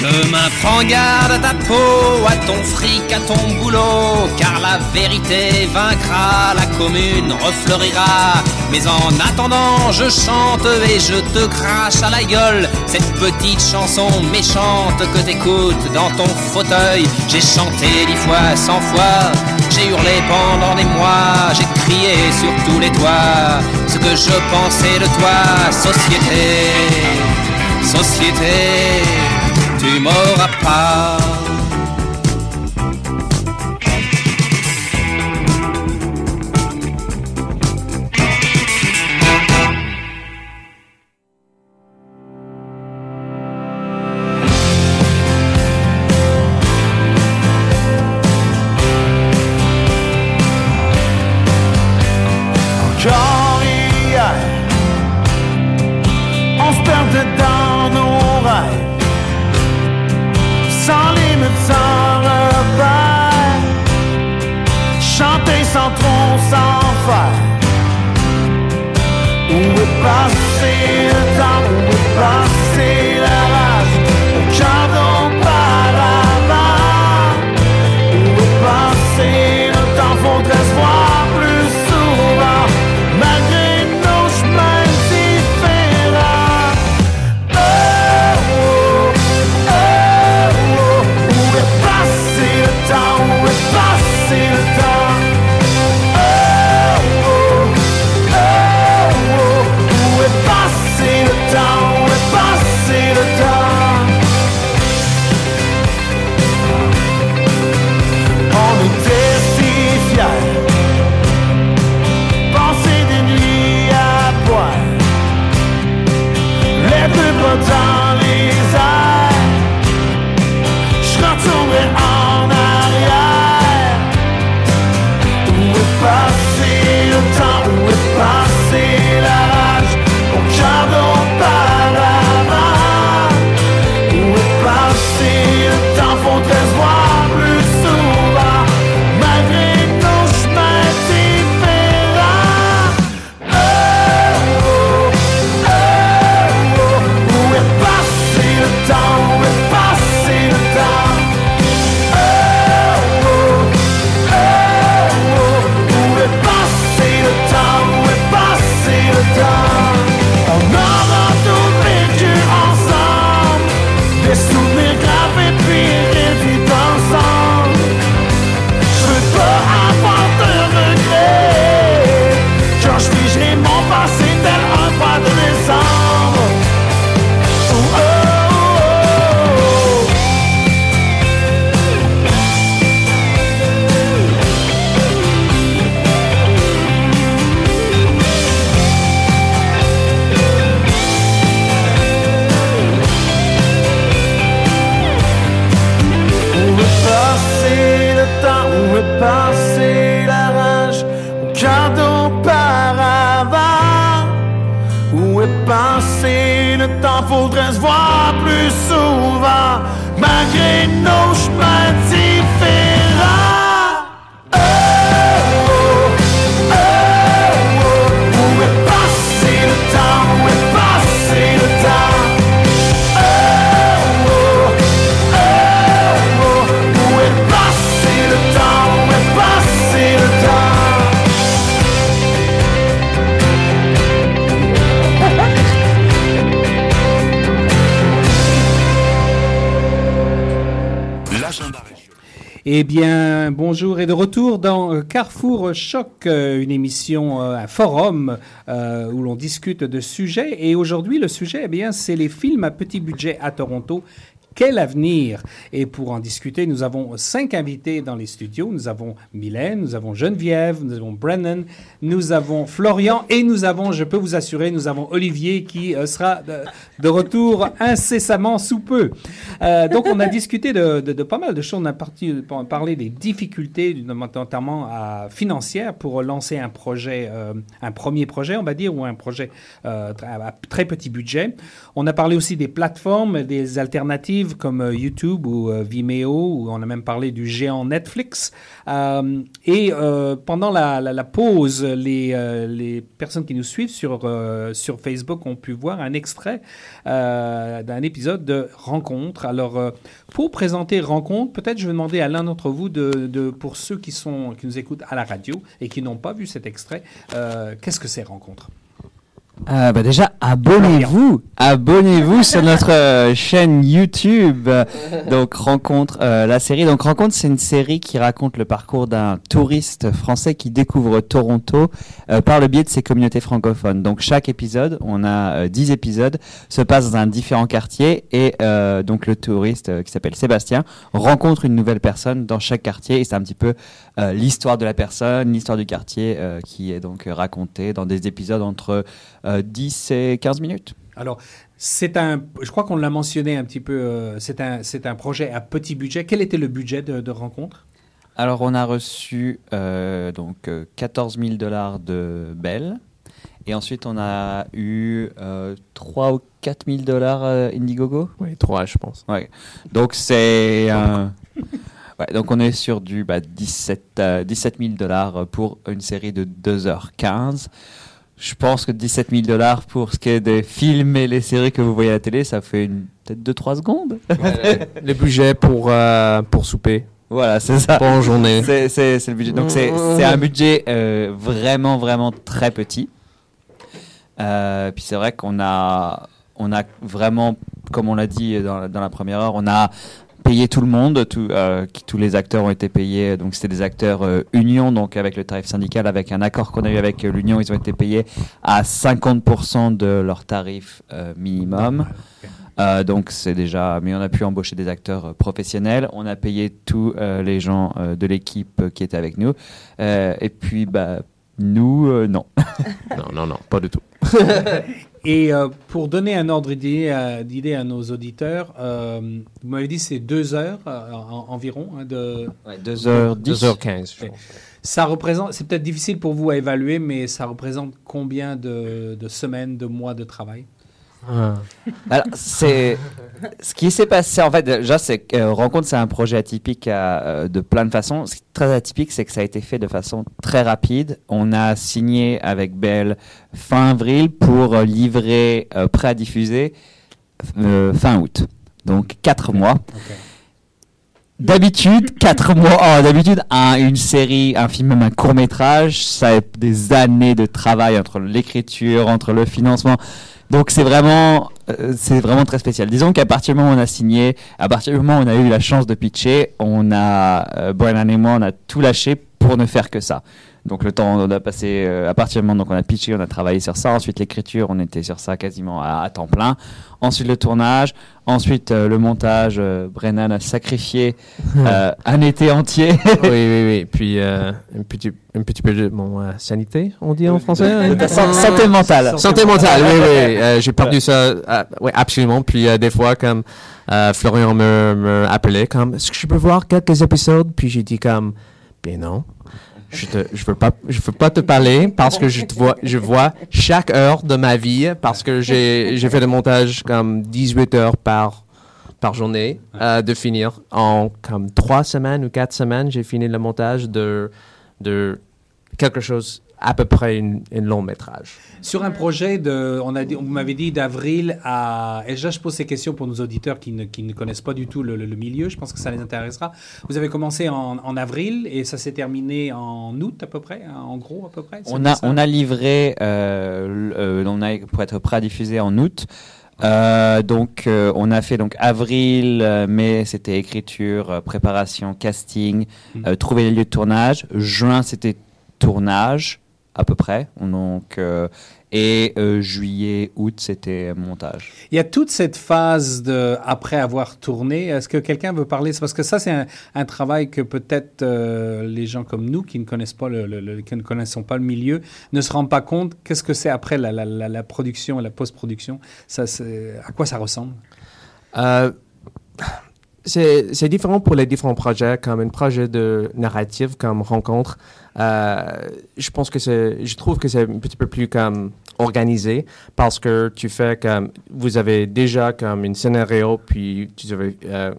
Demain, prends garde à ta peau, à ton fric, à ton boulot, car la vérité vaincra, la commune refleurira. Mais en attendant, je chante et je te crache à la gueule cette petite chanson méchante que t'écoutes dans ton fauteuil. J'ai chanté dix fois, cent fois, j'ai hurlé pendant des mois, j'ai crié sur tous les toits ce que je pensais de toi, société, société, tu m'auras pas. Eh bien, bonjour et de retour dans euh, Carrefour Choc, euh, une émission, euh, un forum où l'on discute de sujets. Et aujourd'hui, le sujet, eh bien, c'est les films à petit budget à Toronto. Quel avenir Et pour en discuter, nous avons cinq invités dans les studios. Nous avons Mylène, nous avons Geneviève, nous avons Brennan, nous avons Florian et nous avons, je peux vous assurer, nous avons Olivier qui euh, sera de, retour incessamment sous peu. Euh, donc, on a discuté de, pas mal de choses. On a parlé des difficultés, notamment financières, pour lancer un projet, euh, un premier projet, on va dire, ou un projet à très petit budget. On a parlé aussi des plateformes, des alternatives comme euh, YouTube ou euh, Vimeo, ou on a même parlé du géant Netflix. Euh, et pendant la, pause, les, les personnes qui nous suivent sur, sur Facebook ont pu voir un extrait d'un épisode de Rencontre. Alors, pour présenter Rencontre, peut-être je vais demander à l'un d'entre vous, de, de- pour ceux qui, sont, qui nous écoutent à la radio et qui n'ont pas vu cet extrait, qu'est-ce que c'est Rencontre? Euh, bah déjà, abonnez-vous, abonnez-vous sur notre euh, chaîne YouTube. Euh, Donc rencontre euh, la série. Donc rencontre, c'est une série qui raconte le parcours d'un touriste français qui découvre Toronto euh, par le biais de ses communautés francophones. Donc chaque épisode, on a euh, 10 épisodes, se passe dans un différent quartier et euh, donc le touriste euh, qui s'appelle Sébastien rencontre une nouvelle personne dans chaque quartier et c'est un petit peu euh, l'histoire de la personne, l'histoire du quartier euh, qui est donc euh, racontée dans des épisodes entre euh, 10 et 15 minutes. Alors, c'est un, je crois qu'on l'a mentionné un petit peu, euh, c'est un, c'est un projet à petit budget. Quel était le budget de, de rencontre? Alors, on a reçu euh, donc euh, 14 000 dollars de Bell. Et ensuite, on a eu euh, 3 ou 4 000 dollars euh, Indiegogo. Oui, trois, je pense. Ouais. Donc, c'est. (laughs) Ouais, donc, on est sur du bah, 17, euh, 17 000 dollars pour une série de 2h15. Je pense que 17 000 dollars pour ce qui est des films et les séries que vous voyez à la télé, ça fait une- peut-être 2-3 secondes. (laughs) Le budget pour, euh, pour souper. Voilà, c'est ça. Bonne journée. (laughs) C'est, le budget. Donc c'est, un budget euh, vraiment, vraiment très petit. Euh, puis c'est vrai qu'on a, on a vraiment, comme on l'a dit dans, dans la première heure, on a payé tout le monde, tout, euh, qui- tous les acteurs ont été payés. Donc c'était des acteurs euh, union, donc avec le tarif syndical, avec un accord qu'on a eu avec euh, l'union, ils ont été payés à 50% de leur tarif euh, minimum. Euh, donc c'est déjà, mais on a pu embaucher des acteurs euh, professionnels. On a payé tous euh, les gens euh, de l'équipe euh, qui étaient avec nous. Euh, et puis bah nous euh, non. (laughs) Non, non, non, pas du tout. (laughs) Et euh, pour donner un ordre d'idée à, d'idée à nos auditeurs, euh, vous m'avez dit c'est deux heures euh, en- environ hein, de. 2h10. 2h15, je Ouais. pense. Ça représente, c'est peut-être difficile pour vous à évaluer, mais ça représente combien de, de semaines, de mois de travail? Alors, c'est ce qui s'est passé en fait déjà c'est que euh, rencontre c'est un projet atypique à, euh, de plein de façons. Ce qui est très atypique c'est que ça a été fait de façon très rapide. On a signé avec Bell fin avril pour euh, livrer prêt à diffuser fin août. Donc quatre mois. D'habitude, quatre mois. oh, D'habitude, un- une série, un film, même un court métrage, ça a des années de travail entre l'écriture, entre le financement. Donc c'est vraiment, euh, c'est vraiment très spécial. Disons qu'à partir du moment où on a signé, à partir du moment où on a eu la chance de pitcher, on a, euh, Brennan et moi, on a tout lâché pour ne faire que ça. Donc le temps, on a passé euh, à partir du moment donc on a pitché, on a travaillé sur ça. Ensuite l'écriture, on était sur ça quasiment à, à temps plein. Ensuite le tournage, ensuite euh, le montage. euh, Brennan a sacrifié (laughs) un été entier. oui, oui, oui. (laughs) Puis un, petit, un petit peu de bon, sanité, on dit en français hein? (laughs) San- santé mentale. Santé mentale, oui, oui. J'ai perdu ça, oui, absolument. Puis des fois, comme Florian me, me appelait, comme, est-ce que je peux voir quelques épisodes? Puis j'ai dit comme, ben non. Je te, je veux pas, je veux pas te parler parce que je te vois, je vois chaque heure de ma vie parce que j'ai, j'ai fait le montage comme 18 heures par, par journée euh, de finir en comme trois semaines ou quatre semaines. J'ai fini le montage de, de quelque chose à peu près une, une long métrage. Sur un projet de, on a dit, vous m'avez dit d'avril à, et là je pose ces questions pour nos auditeurs qui ne, qui ne connaissent pas du tout le, le- le milieu, je pense que ça les intéressera. Vous avez commencé en, en avril et ça s'est terminé en août à peu près, hein, en gros à peu près. On a, on a livré, euh, euh, on a pour être prêt à diffuser en août. Euh, donc, euh, on a fait donc avril, euh, mai, c'était écriture, euh, préparation, casting, euh, trouver les lieux de tournage. Juin, c'était tournage à peu près. Donc, euh, et euh, juillet, août, c'était montage. Il y a toute cette phase de après avoir tourné. Est-ce que quelqu'un veut parler? Parce que ça, c'est un, un travail que peut-être euh, les gens comme nous qui ne connaissent pas le, le- le- qui ne connaissons pas le milieu ne se rendent pas compte. Qu'est-ce que c'est après la, la, la, la production, la post-production? Ça, c'est- à quoi ça ressemble? Euh, c'est différent pour les différents projets, comme un projet de narrative, comme rencontre. Euh, je pense que c'est, je trouve que c'est un petit peu plus comme organisé parce que tu fais comme, vous avez déjà comme une scénario, puis tu avez, euh,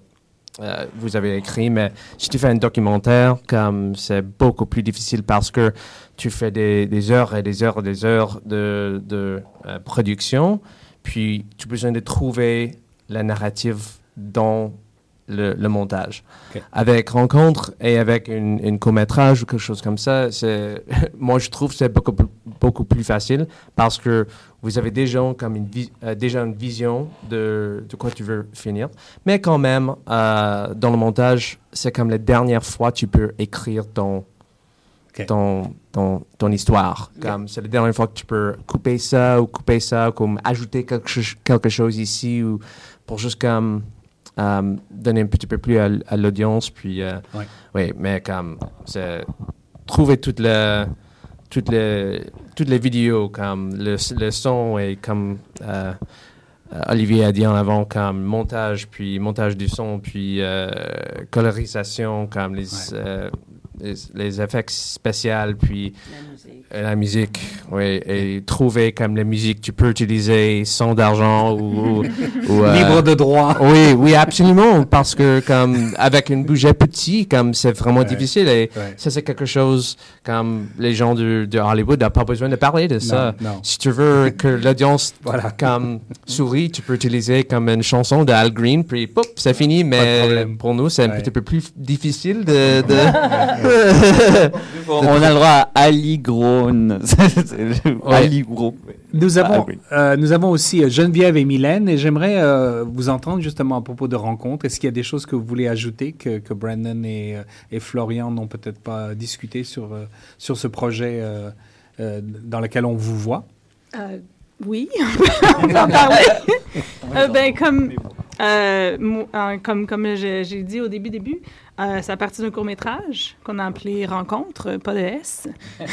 euh, vous avez écrit, mais si tu fais un documentaire, comme c'est beaucoup plus difficile parce que tu fais des, heures et des heures et des heures de, de production, puis tu as besoin de trouver la narrative dans le, le montage. Avec rencontre et avec une, une court-métrage ou quelque chose comme ça, c'est, (laughs) moi je trouve que c'est beaucoup, plus- beaucoup plus facile parce que vous avez déjà comme une, euh, déjà une vision de, de quoi tu veux finir. Mais quand même, euh, dans le montage, c'est comme la dernière fois tu peux écrire ton, ton, ton, ton histoire. Comme c'est la dernière fois que tu peux couper ça ou couper ça, comme ajouter quelque, chose- quelque chose ici ou pour juste comme euh, donner un petit peu plus à, à l'audience. Puis, euh, Ouais. oui, mais comme c'est trouver toute la toutes les toutes les vidéos comme le, le son et comme euh, euh, Olivier a dit en avant comme montage puis montage du son puis euh, colorisation comme les, Ouais. euh, les, les effets spéciaux puis euh, la musique oui et trouver comme la musique tu peux utiliser sans d'argent ou, ou- ou, (laughs) euh, Libre de droit. oui, oui, absolument, parce que comme avec un budget petit, comme c'est vraiment Ouais. difficile et Ouais. ça c'est quelque chose comme les gens de, de Hollywood n'ont pas besoin de parler de ça. Non, non. Si tu veux que l'audience (laughs) Voilà. comme sourit, tu peux utiliser comme une chanson de Al Green, puis pop, c'est fini. Mais pour nous, c'est un petit peu plus difficile de. de- (laughs) On a le droit à Ali (laughs) Ali. Nous avons, Ah, oui. euh, nous avons aussi euh, Geneviève et Mylène et j'aimerais euh, vous entendre justement à propos de rencontres. Est-ce qu'il y a des choses que vous voulez ajouter que, que Brandon et, et Florian n'ont peut-être pas discuté sur, sur ce projet euh, euh, dans lequel on vous voit? Euh, oui, on peut en parler. Euh, ben, comme, comme, comme j'ai j'ai dit au début, début euh, c'est à partir d'un court-métrage qu'on a appelé Rencontre, pas de S. (laughs)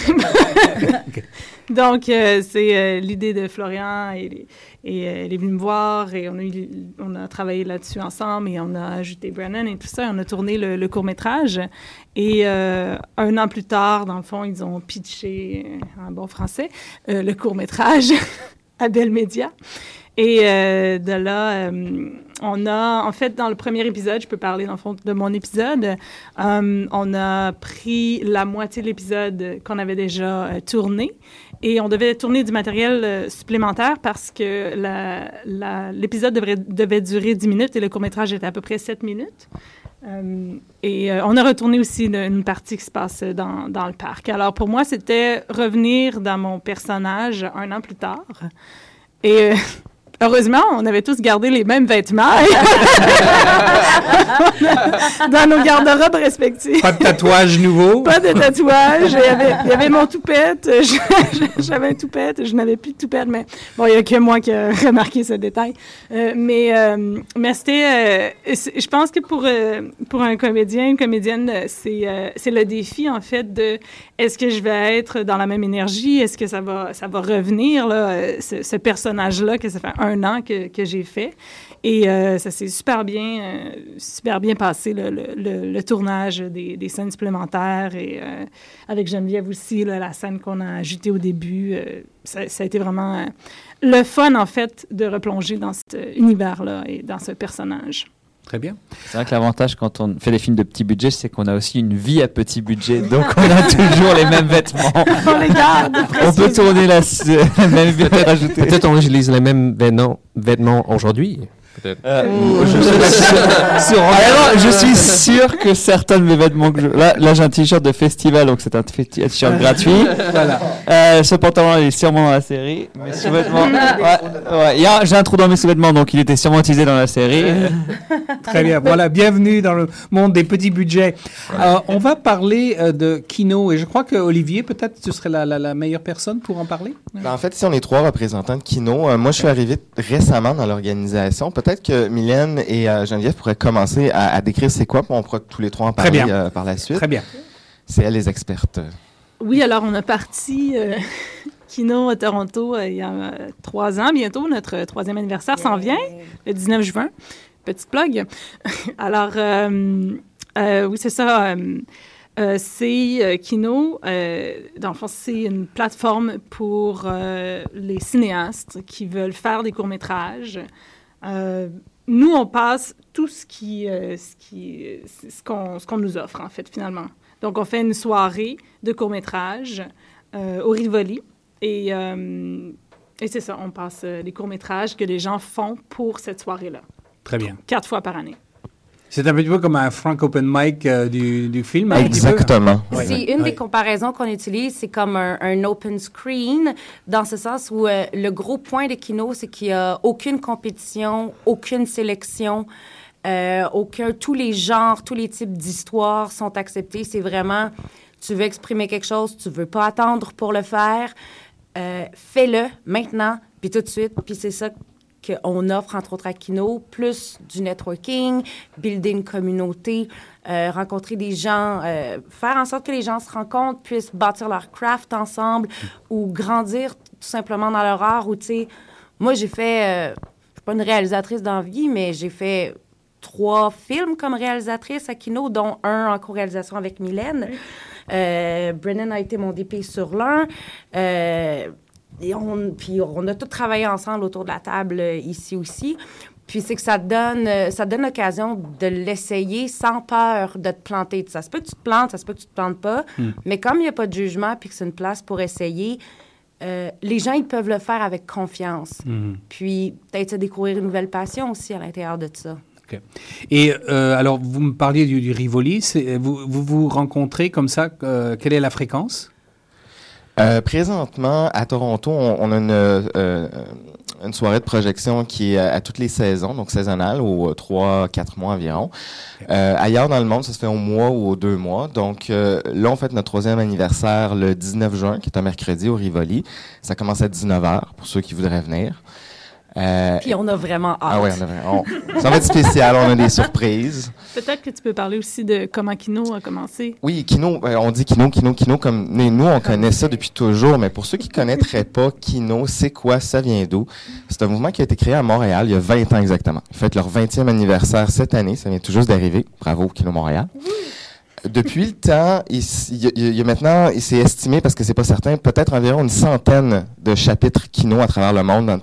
(laughs) Donc, euh, c'est euh, l'idée de Florian et, et euh, elle est venue me voir et on a, eu- on a travaillé là-dessus ensemble et on a ajouté Brennan et tout ça. On a tourné le, le court-métrage et un an plus tard, dans le fond, ils ont pitché, en bon français, le court-métrage (laughs) à Bell Media. Et euh, de là, euh, on a, en fait, dans le premier épisode, je peux parler dans le fond de mon épisode, euh, on a pris la moitié de l'épisode qu'on avait déjà euh, tourné et on devait tourner du matériel euh, supplémentaire parce que l'épisode devrait- devait durer 10 minutes et le court-métrage était à peu près 7 minutes. Euh, et euh, on a retourné aussi une, une partie qui se passe dans, dans le parc. Alors pour moi, c'était revenir dans mon personnage un an plus tard. Et euh, heureusement, on avait tous gardé les mêmes vêtements. (laughs) dans nos garde-robes respectifs. Pas de tatouage nouveau. Pas de tatouage. Il y avait, il y avait mon toupette. (laughs) J'avais un toupette. Je n'avais plus de toupette, mais bon, il n'y a que moi qui a remarqué ce détail. Euh, mais euh, mais c'était, euh, je pense que pour, pour un comédien, une comédienne, c'est c'est le défi, en fait, de est-ce que je vais être dans la même énergie? Est-ce que ça va, ça va revenir, là, ce, ce personnage-là que ça fait un an que, que j'ai fait? Et euh, ça s'est super bien, euh, super bien passé, le, le- tournage des, des scènes supplémentaires et euh, avec Geneviève aussi, la scène qu'on a ajoutée au début. ça, a été vraiment le fun, en fait, de replonger dans cet univers-là et dans ce personnage. Très bien. C'est vrai que l'avantage quand on fait des films de petit budget, c'est qu'on a aussi une vie à petit budget, donc on a toujours les mêmes vêtements. (laughs) On les garde. On peut tourner la, (laughs) la même vie Peut-être rajouter. peut-être on utilise les mêmes vêtements aujourd'hui. Peut-être. Euh, je, suis sûr, (laughs) alors, je suis sûr que certains de mes vêtements que je... Là, là j'ai un t-shirt de festival, donc c'est un t-shirt (laughs) gratuit. Voilà. Euh, ce pantalon il est sûrement dans la série. Mes sous-vêtements... (laughs) Ouais, ouais, il y a- j'ai un trou dans mes sous-vêtements, donc il était sûrement utilisé dans la série. Très bien. Voilà, bienvenue dans le monde des petits budgets. Euh, on va parler euh, de Kino et je crois que Olivier, peut-être, tu serais la, la- la meilleure personne pour en parler? Ben, en fait, ici, on est trois représentants de Kino. Euh, moi, je suis arrivé récemment dans l'organisation. Peut-être que Mylène et euh, Geneviève pourraient commencer à, à décrire c'est quoi, puis on pourra tous les trois en Très parler bien. euh, par la suite. Très bien. C'est elles les expertes. Oui, alors on a parti euh, (laughs) Kino à Toronto euh, il y a trois ans bientôt. Notre troisième anniversaire s'en vient, le 19 juin. Petite plug. (laughs) alors, euh, euh, oui, c'est ça. euh, euh, c'est euh, Kino, euh, dans le fond, c'est une plateforme pour euh, les cinéastes qui veulent faire des courts-métrages. Euh, nous, on passe tout ce qui, euh, ce qui, ce qu'on, nous offre, en fait, finalement. Donc, on fait une soirée de court-métrage euh, au Rivoli. Et, euh, et c'est ça, on passe euh, les courts-métrages que les gens font pour cette soirée-là, Très bien. quatre fois par année. C'est un petit peu comme un frank open mic euh, du, du film. un. Exactement. Ouais. C'est une des comparaisons qu'on utilise, c'est comme un, un open screen, dans ce sens où euh, le gros point de Kino, c'est qu'il n'y a aucune compétition, aucune sélection, euh, aucun, tous les genres, tous les types d'histoires sont acceptés. C'est vraiment, tu veux exprimer quelque chose, tu veux pas attendre pour le faire, euh, fais-le maintenant, puis tout de suite, puis c'est ça qu'on offre, entre autres, à Kino, plus du networking, builder une communauté, euh, rencontrer des gens, euh, faire en sorte que les gens se rencontrent, puissent bâtir leur craft ensemble ou grandir tout simplement dans leur art. Ou, tu sais, moi, j'ai fait, euh, je suis pas une réalisatrice d'envie, mais j'ai fait trois films comme réalisatrice à Kino, dont un en co-réalisation avec Mylène. Euh, Brennan a été mon DP sur l'un. Et on, puis on a tous travaillé ensemble autour de la table euh, ici aussi. Puis c'est que ça donne, euh, ça donne l'occasion de l'essayer sans peur de te planter. Ça se peut que tu te plantes, ça se peut que tu te plantes pas. Mais comme il n'y a pas de jugement puis que c'est une place pour essayer, euh, les gens, ils peuvent le faire avec confiance. Mhm. Puis peut-être découvrir une nouvelle passion aussi à l'intérieur de ça. OK. Et euh, alors, vous me parliez du, du Rivoli. Vous, vous vous rencontrez comme ça. euh, quelle est la fréquence? Euh, présentement, à Toronto, on, on a une, euh, une soirée de projection qui est à, toutes les saisons, donc saisonnale, aux trois, quatre mois environ. Euh, ailleurs dans le monde, ça se fait au mois ou aux deux mois. Donc euh, là, on fête notre troisième anniversaire le 19 juin, qui est un mercredi au Rivoli. Ça commence à 19h pour ceux qui voudraient venir. Euh, Puis on a vraiment hâte. ah ouais, on a, vraiment- on- ça va être spécial, on a des surprises. Peut-être que tu peux parler aussi de comment Kino a commencé. Oui, Kino, euh, on dit Kino, Kino, Kino, comme mais nous, on connaît ça depuis toujours, mais pour ceux qui connaîtraient pas Kino, c'est quoi, ça vient d'où? C'est un mouvement qui a été créé à Montréal il y a 20 ans exactement. Ils fêtent leur 20e anniversaire cette année, ça vient tout juste d'arriver. Bravo, Kino Montréal. Depuis le temps, il, s- il y a- il y a maintenant, il s'est estimé, parce que c'est pas certain, peut-être environ une centaine de chapitres Kino à travers le monde, dans,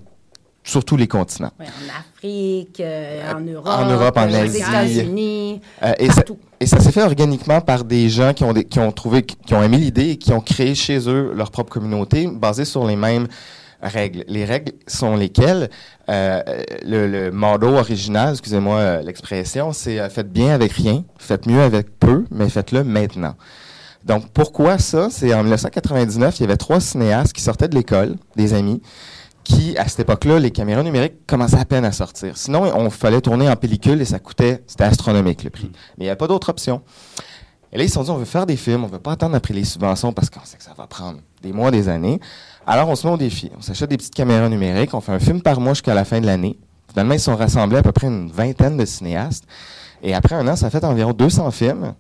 sur tous les continents. Ouais, en Afrique, euh, en Europe, en Europe, en aux Asie. États-Unis. Euh, et, ça, Partout. et ça s'est fait organiquement par des gens qui ont, des- qui ont trouvé, qui ont aimé l'idée et qui ont créé chez eux leur propre communauté basée sur les mêmes règles. Les règles sont lesquelles? Euh, le, le motto original, excusez-moi euh, l'expression, c'est euh, faites bien avec rien, faites mieux avec peu, mais faites-le maintenant. Donc, pourquoi ça? C'est en 1999, il y avait trois cinéastes qui sortaient de l'école, des amis, qui, à cette époque-là, les caméras numériques commençaient à peine à sortir. Sinon, on fallait tourner en pellicule et ça coûtait, c'était astronomique le prix. Mais il n'y avait pas d'autre option. Et là, ils se sont dit, on veut faire des films, on ne veut pas attendre après les subventions parce qu'on sait que ça va prendre des mois, des années. Alors, on se met au défi. On s'achète des petites caméras numériques, on fait un film par mois jusqu'à la fin de l'année. Finalement, ils sont rassemblés à peu près une vingtaine de cinéastes. Et après un an, ça fait environ 200 films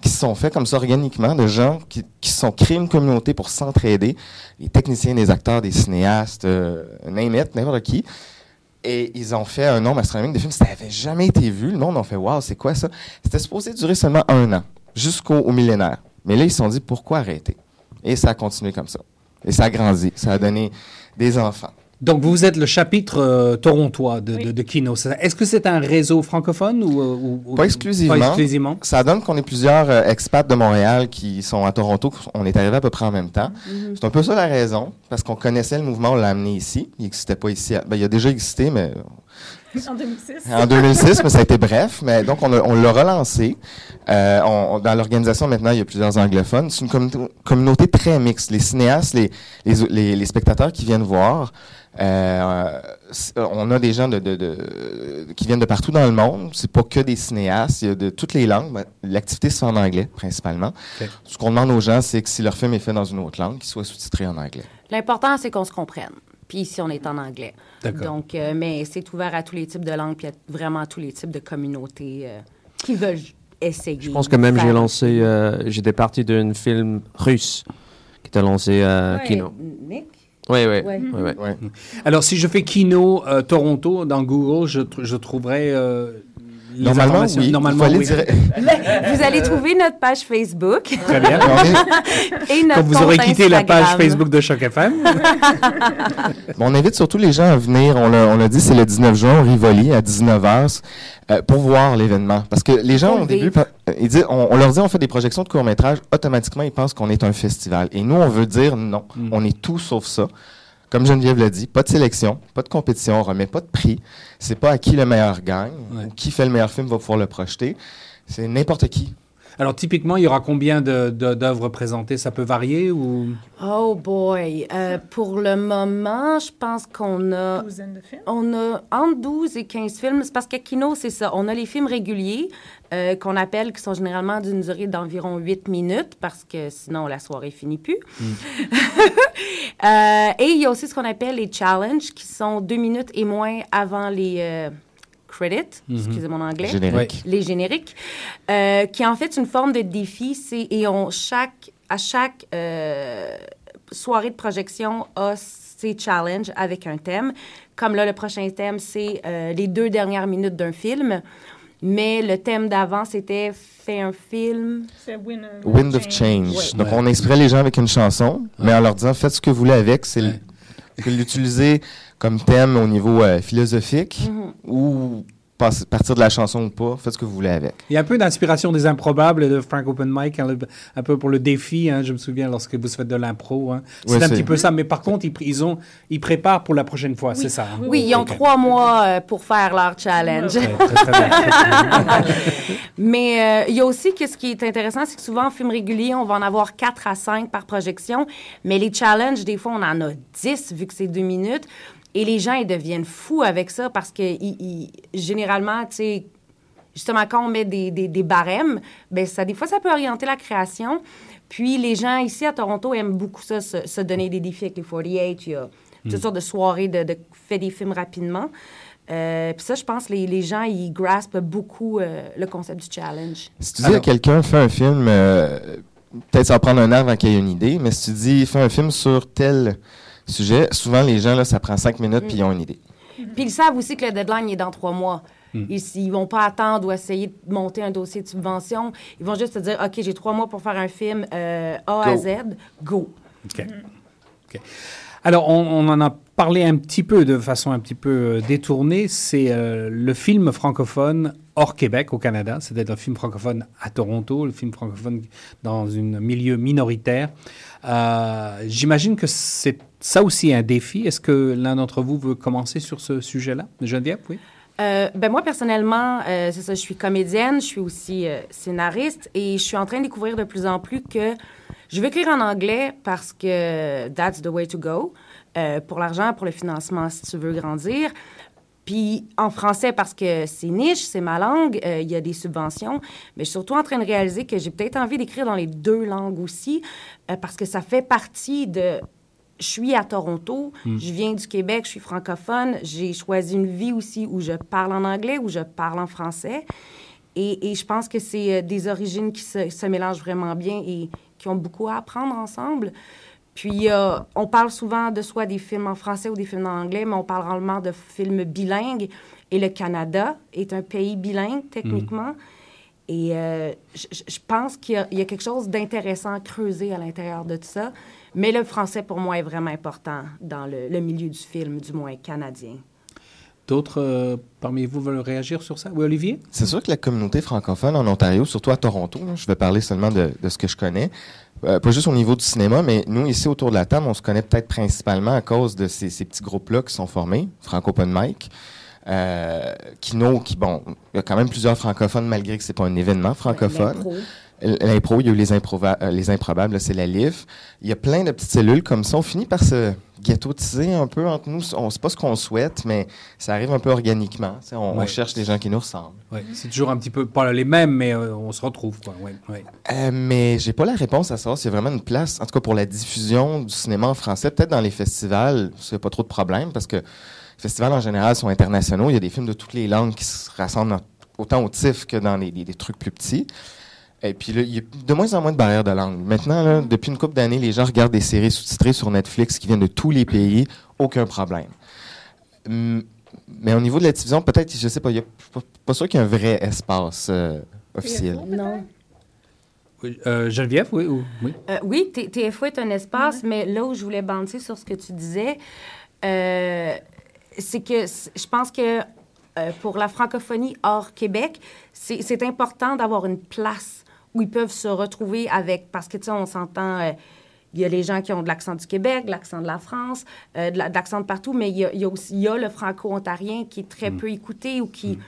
qui sont faits comme ça organiquement, de gens qui, qui sont créés une communauté pour s'entraider, les techniciens, les acteurs, des cinéastes, euh, n'importe qui. Et ils ont fait un nombre astronomique de films. Ça n'avait jamais été vu. Le monde a fait Waouh, c'est quoi ça? C'était supposé durer seulement un an, jusqu'au au millénaire. Mais là, ils se sont dit pourquoi arrêter? Et ça a continué comme ça. Et ça a grandi. Ça a donné des enfants. Donc, vous êtes le chapitre euh, torontois de, de, de Kino. Est-ce que c'est un réseau francophone ou, euh, ou- ou- Pas exclusivement. Pas exclusivement. Ça donne qu'on est plusieurs euh, expats de Montréal qui sont à Toronto. On est arrivés à peu près en même temps. C'est un peu ça la raison, parce qu'on connaissait le mouvement, on l'a amené ici. Il n'existait pas ici. à- ben, il a déjà existé, mais En 2006. en 2006, mais ça a été bref. Mais donc, on, a- on l'a relancé. Euh, on- on- dans l'organisation, maintenant, il y a plusieurs anglophones. C'est une communauté, communauté très mixte. Les cinéastes, les, les, les- les spectateurs qui viennent voir, euh, on a des gens de, de- de- qui viennent de partout dans le monde. C'est pas que des cinéastes. Il y a de toutes les langues. Ben, L'activité se fait en anglais, principalement. Ce qu'on demande aux gens, c'est que si leur film est fait dans une autre langue, qu'il soit sous-titré en anglais. L'important, c'est qu'on se comprenne. Puis ici, on est en anglais. D'accord. Donc, euh, mais c'est ouvert à tous les types de langues, puis à vraiment tous les types de communautés euh, qui veulent essayer. Je pense que même j'ai lancé, euh, j'étais parti d'un film russe qui était lancé à Ouais, Kino. Nick? Oui, oui. Ouais. Ouais. Alors, si je fais Kino euh, Toronto dans Google, je, tr- je trouverai euh, les Normalement, informations. oui. Normalement, oui. (laughs) Vous allez trouver notre page Facebook Très bien. (laughs) Et notre Quand vous aurez quitté la page. Facebook de Choc FM. (laughs) Bon, on invite surtout les gens à venir. On l'a, on l'a dit, c'est le 19 juin au Rivoli à 19h euh, pour voir l'événement. Parce que les gens, au début, euh, ils disent, on, on leur dit on fait des projections de court-métrage, automatiquement, ils pensent qu'on est un festival. Et nous, on veut dire non. Mm. On est tout sauf ça. Comme Geneviève l'a dit, pas de sélection, pas de compétition, on remet pas de prix. C'est pas à qui le meilleur gagne, Ouais. ou qui fait le meilleur film va pouvoir le projeter. C'est n'importe qui. Alors, typiquement, il y aura combien de- de- d'œuvres présentées? Ça peut varier ou... Oh boy. Euh, pour le moment, je pense qu'on a Douzaine de films? On a entre 12 et 15 films. C'est parce qu'à Kino, c'est ça. On a les films réguliers euh, qu'on appelle, qui sont généralement d'une durée d'environ 8 minutes, parce que sinon, la soirée finit plus. (laughs) Euh, et il y a aussi ce qu'on appelle les challenges, qui sont deux minutes et moins avant les credits. Excusez mon anglais Générique. les génériques, euh, qui est en fait une forme de défi. Et on, chaque, à chaque euh, soirée de projection a ses challenges avec un thème. Comme là, le prochain thème, c'est euh, les deux dernières minutes d'un film. Mais le thème d'avant, c'était fait un film. C'est Wind, of Change. Ouais. Donc, Ouais. on inspirait les gens avec une chanson, mais en leur disant faites ce que vous voulez avec. C'est Ouais. Vous pouvez l'utiliser comme thème au niveau euh, philosophique Mhm. ou partir de la chanson ou pas. Faites ce que vous voulez avec. Il y a un peu d'inspiration des improbables de Frank Open Mic, hein, un peu pour le défi. hein, je me souviens lorsque vous faites de l'impro. hein. C'est un petit peu ça. Mais par contre, ils, pr- ils, ont, ils préparent pour la prochaine fois, c'est ça. hein? Oui, ils ont trois mois euh, pour faire leur challenge. Ouais, très. (laughs) Mais euh, il y a aussi que ce qui est intéressant, c'est que souvent en film régulier, on va en avoir 4 à 5 par projection. Mais les challenges, des fois, on en a 10 vu que c'est deux minutes. Et les gens, ils deviennent fous avec ça parce que ils- ils- généralement, tu sais, justement, quand on met des, des, des barèmes, ben ça, des fois, ça peut orienter la création. Puis les gens ici à Toronto aiment beaucoup ça, se, se donner des défis avec les 48. Il y a toutes sortes de soirées de, de fait des films rapidement. Euh, puis ça, je pense, les, les gens, ils graspent beaucoup euh, le concept du challenge. Si tu dis à quelqu'un fais un film, euh, peut-être ça va prendre un an avant qu'il ait une idée, mais si tu dis fais un film sur tel sujet, souvent les gens, là, ça prend cinq minutes puis ils ont une idée. Puis ils savent aussi que le deadline est dans trois mois. Hmm. Ils, ils vont pas attendre ou essayer de monter un dossier de subvention. Ils vont juste se dire, OK, j'ai trois mois pour faire un film euh, A à Go. Z, go. OK. OK. Alors, on, on en a parlé un petit peu de façon un petit peu euh, détournée. C'est euh, le film francophone hors Québec, au Canada. C'est-à-dire un film francophone à Toronto, le film francophone dans un milieu minoritaire. Euh, J'imagine que c'est ça aussi un défi. Est-ce que l'un d'entre vous veut commencer sur ce sujet-là? Geneviève, oui? Euh, ben moi, personnellement, euh, c'est ça, je suis comédienne, je suis aussi euh, scénariste et je suis en train de découvrir de plus en plus que je veux écrire en anglais parce que that's the way to go. pour l'argent, pour le financement, si tu veux grandir. Puis en français, parce que c'est niche, c'est ma langue, il y a des subventions. Mais je suis surtout en train de réaliser que j'ai peut-être envie d'écrire dans les deux langues aussi, parce que ça fait partie de... Je suis à Toronto, je viens du Québec, je suis francophone. J'ai choisi une vie aussi où je parle en anglais, où je parle en français. Et, et je pense que c'est euh, des origines qui se, se mélangent vraiment bien et qui ont beaucoup à apprendre ensemble. Puis, euh, on parle souvent de soit des films en français ou des films en anglais, mais on parle rarement de films bilingues. Et le Canada est un pays bilingue, techniquement. Et euh, je pense qu'il y a quelque chose d'intéressant à creuser à l'intérieur de tout ça. Mais le français, pour moi, est vraiment important dans le, le milieu du film, du moins canadien. D'autres euh, parmi vous veulent réagir sur ça? Oui, Olivier? C'est sûr que la communauté francophone en Ontario, surtout à Toronto, là, je vais parler seulement de, de ce que je connais, euh, pas juste au niveau du cinéma, mais nous, ici, autour de la table, on se connaît peut-être principalement à cause de ces, ces petits groupes-là qui sont formés, Franco Open Mic. Euh, Kino, qui, bon, il y a quand même plusieurs francophones, malgré que c'est pas un événement francophone. L'impro. Il y a eu les, euh, les improbables, c'est la LIF. Il y a plein de petites cellules comme ça. On finit par se ghettotiser un peu entre nous. On sait pas ce qu'on souhaite, mais ça arrive un peu organiquement. On, cherche des gens qui nous ressemblent. C'est toujours un petit peu, pas les mêmes, mais euh, on se retrouve, quoi. Ouais. Euh, mais j'ai pas la réponse à savoir s'il y a vraiment une place, en tout cas pour la diffusion du cinéma en français, peut-être dans les festivals, a pas trop de problème, parce que les festivals en général sont internationaux. Il y a des films de toutes les langues qui se rassemblent dans- autant au TIFF que dans des trucs plus petits. Et puis là, il y a de moins en moins de barrières de langue. Maintenant, là, depuis une couple d'années, les gens regardent des séries sous-titrées sur Netflix qui viennent de tous les pays, aucun problème. Hum, Mais au niveau de la diffusion, peut-être, je sais pas, il y a pas, sûr qu'il y a un vrai espace euh, officiel. Non. Oui, euh, Geneviève, oui? ou- oui. Euh, oui, TFO est un espace, mais là où je voulais banter sur ce que tu disais, euh, c'est que je pense que euh, pour la francophonie hors Québec, c'est important d'avoir une place où ils peuvent se retrouver avec, parce que, tu sais, on s'entend... euh, il y a les gens qui ont de l'accent du Québec, de l'accent de la France, euh, de la- de l'accent de partout, mais il y a, il y a aussi il y a le franco-ontarien qui est très peu écouté ou qui,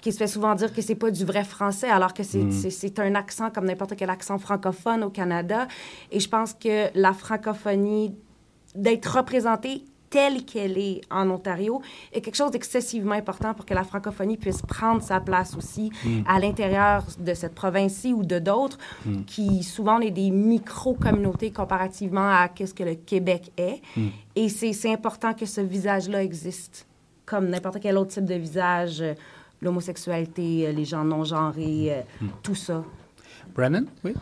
qui se fait souvent dire que c'est pas du vrai français, alors que c'est c'est- c'est un accent comme n'importe quel accent francophone au Canada. Et je pense que la francophonie, d'être représentée telle qu'elle est en Ontario, est quelque chose d'excessivement important pour que la francophonie puisse prendre sa place aussi à l'intérieur de cette province-ci ou de d'autres, qui souvent est des micro-communautés comparativement à ce que le Québec est. Et c'est c'est important que ce visage-là existe, comme n'importe quel autre type de visage, euh, l'homosexualité, euh, les gens non-genrés, euh, tout ça. Brennan, oui?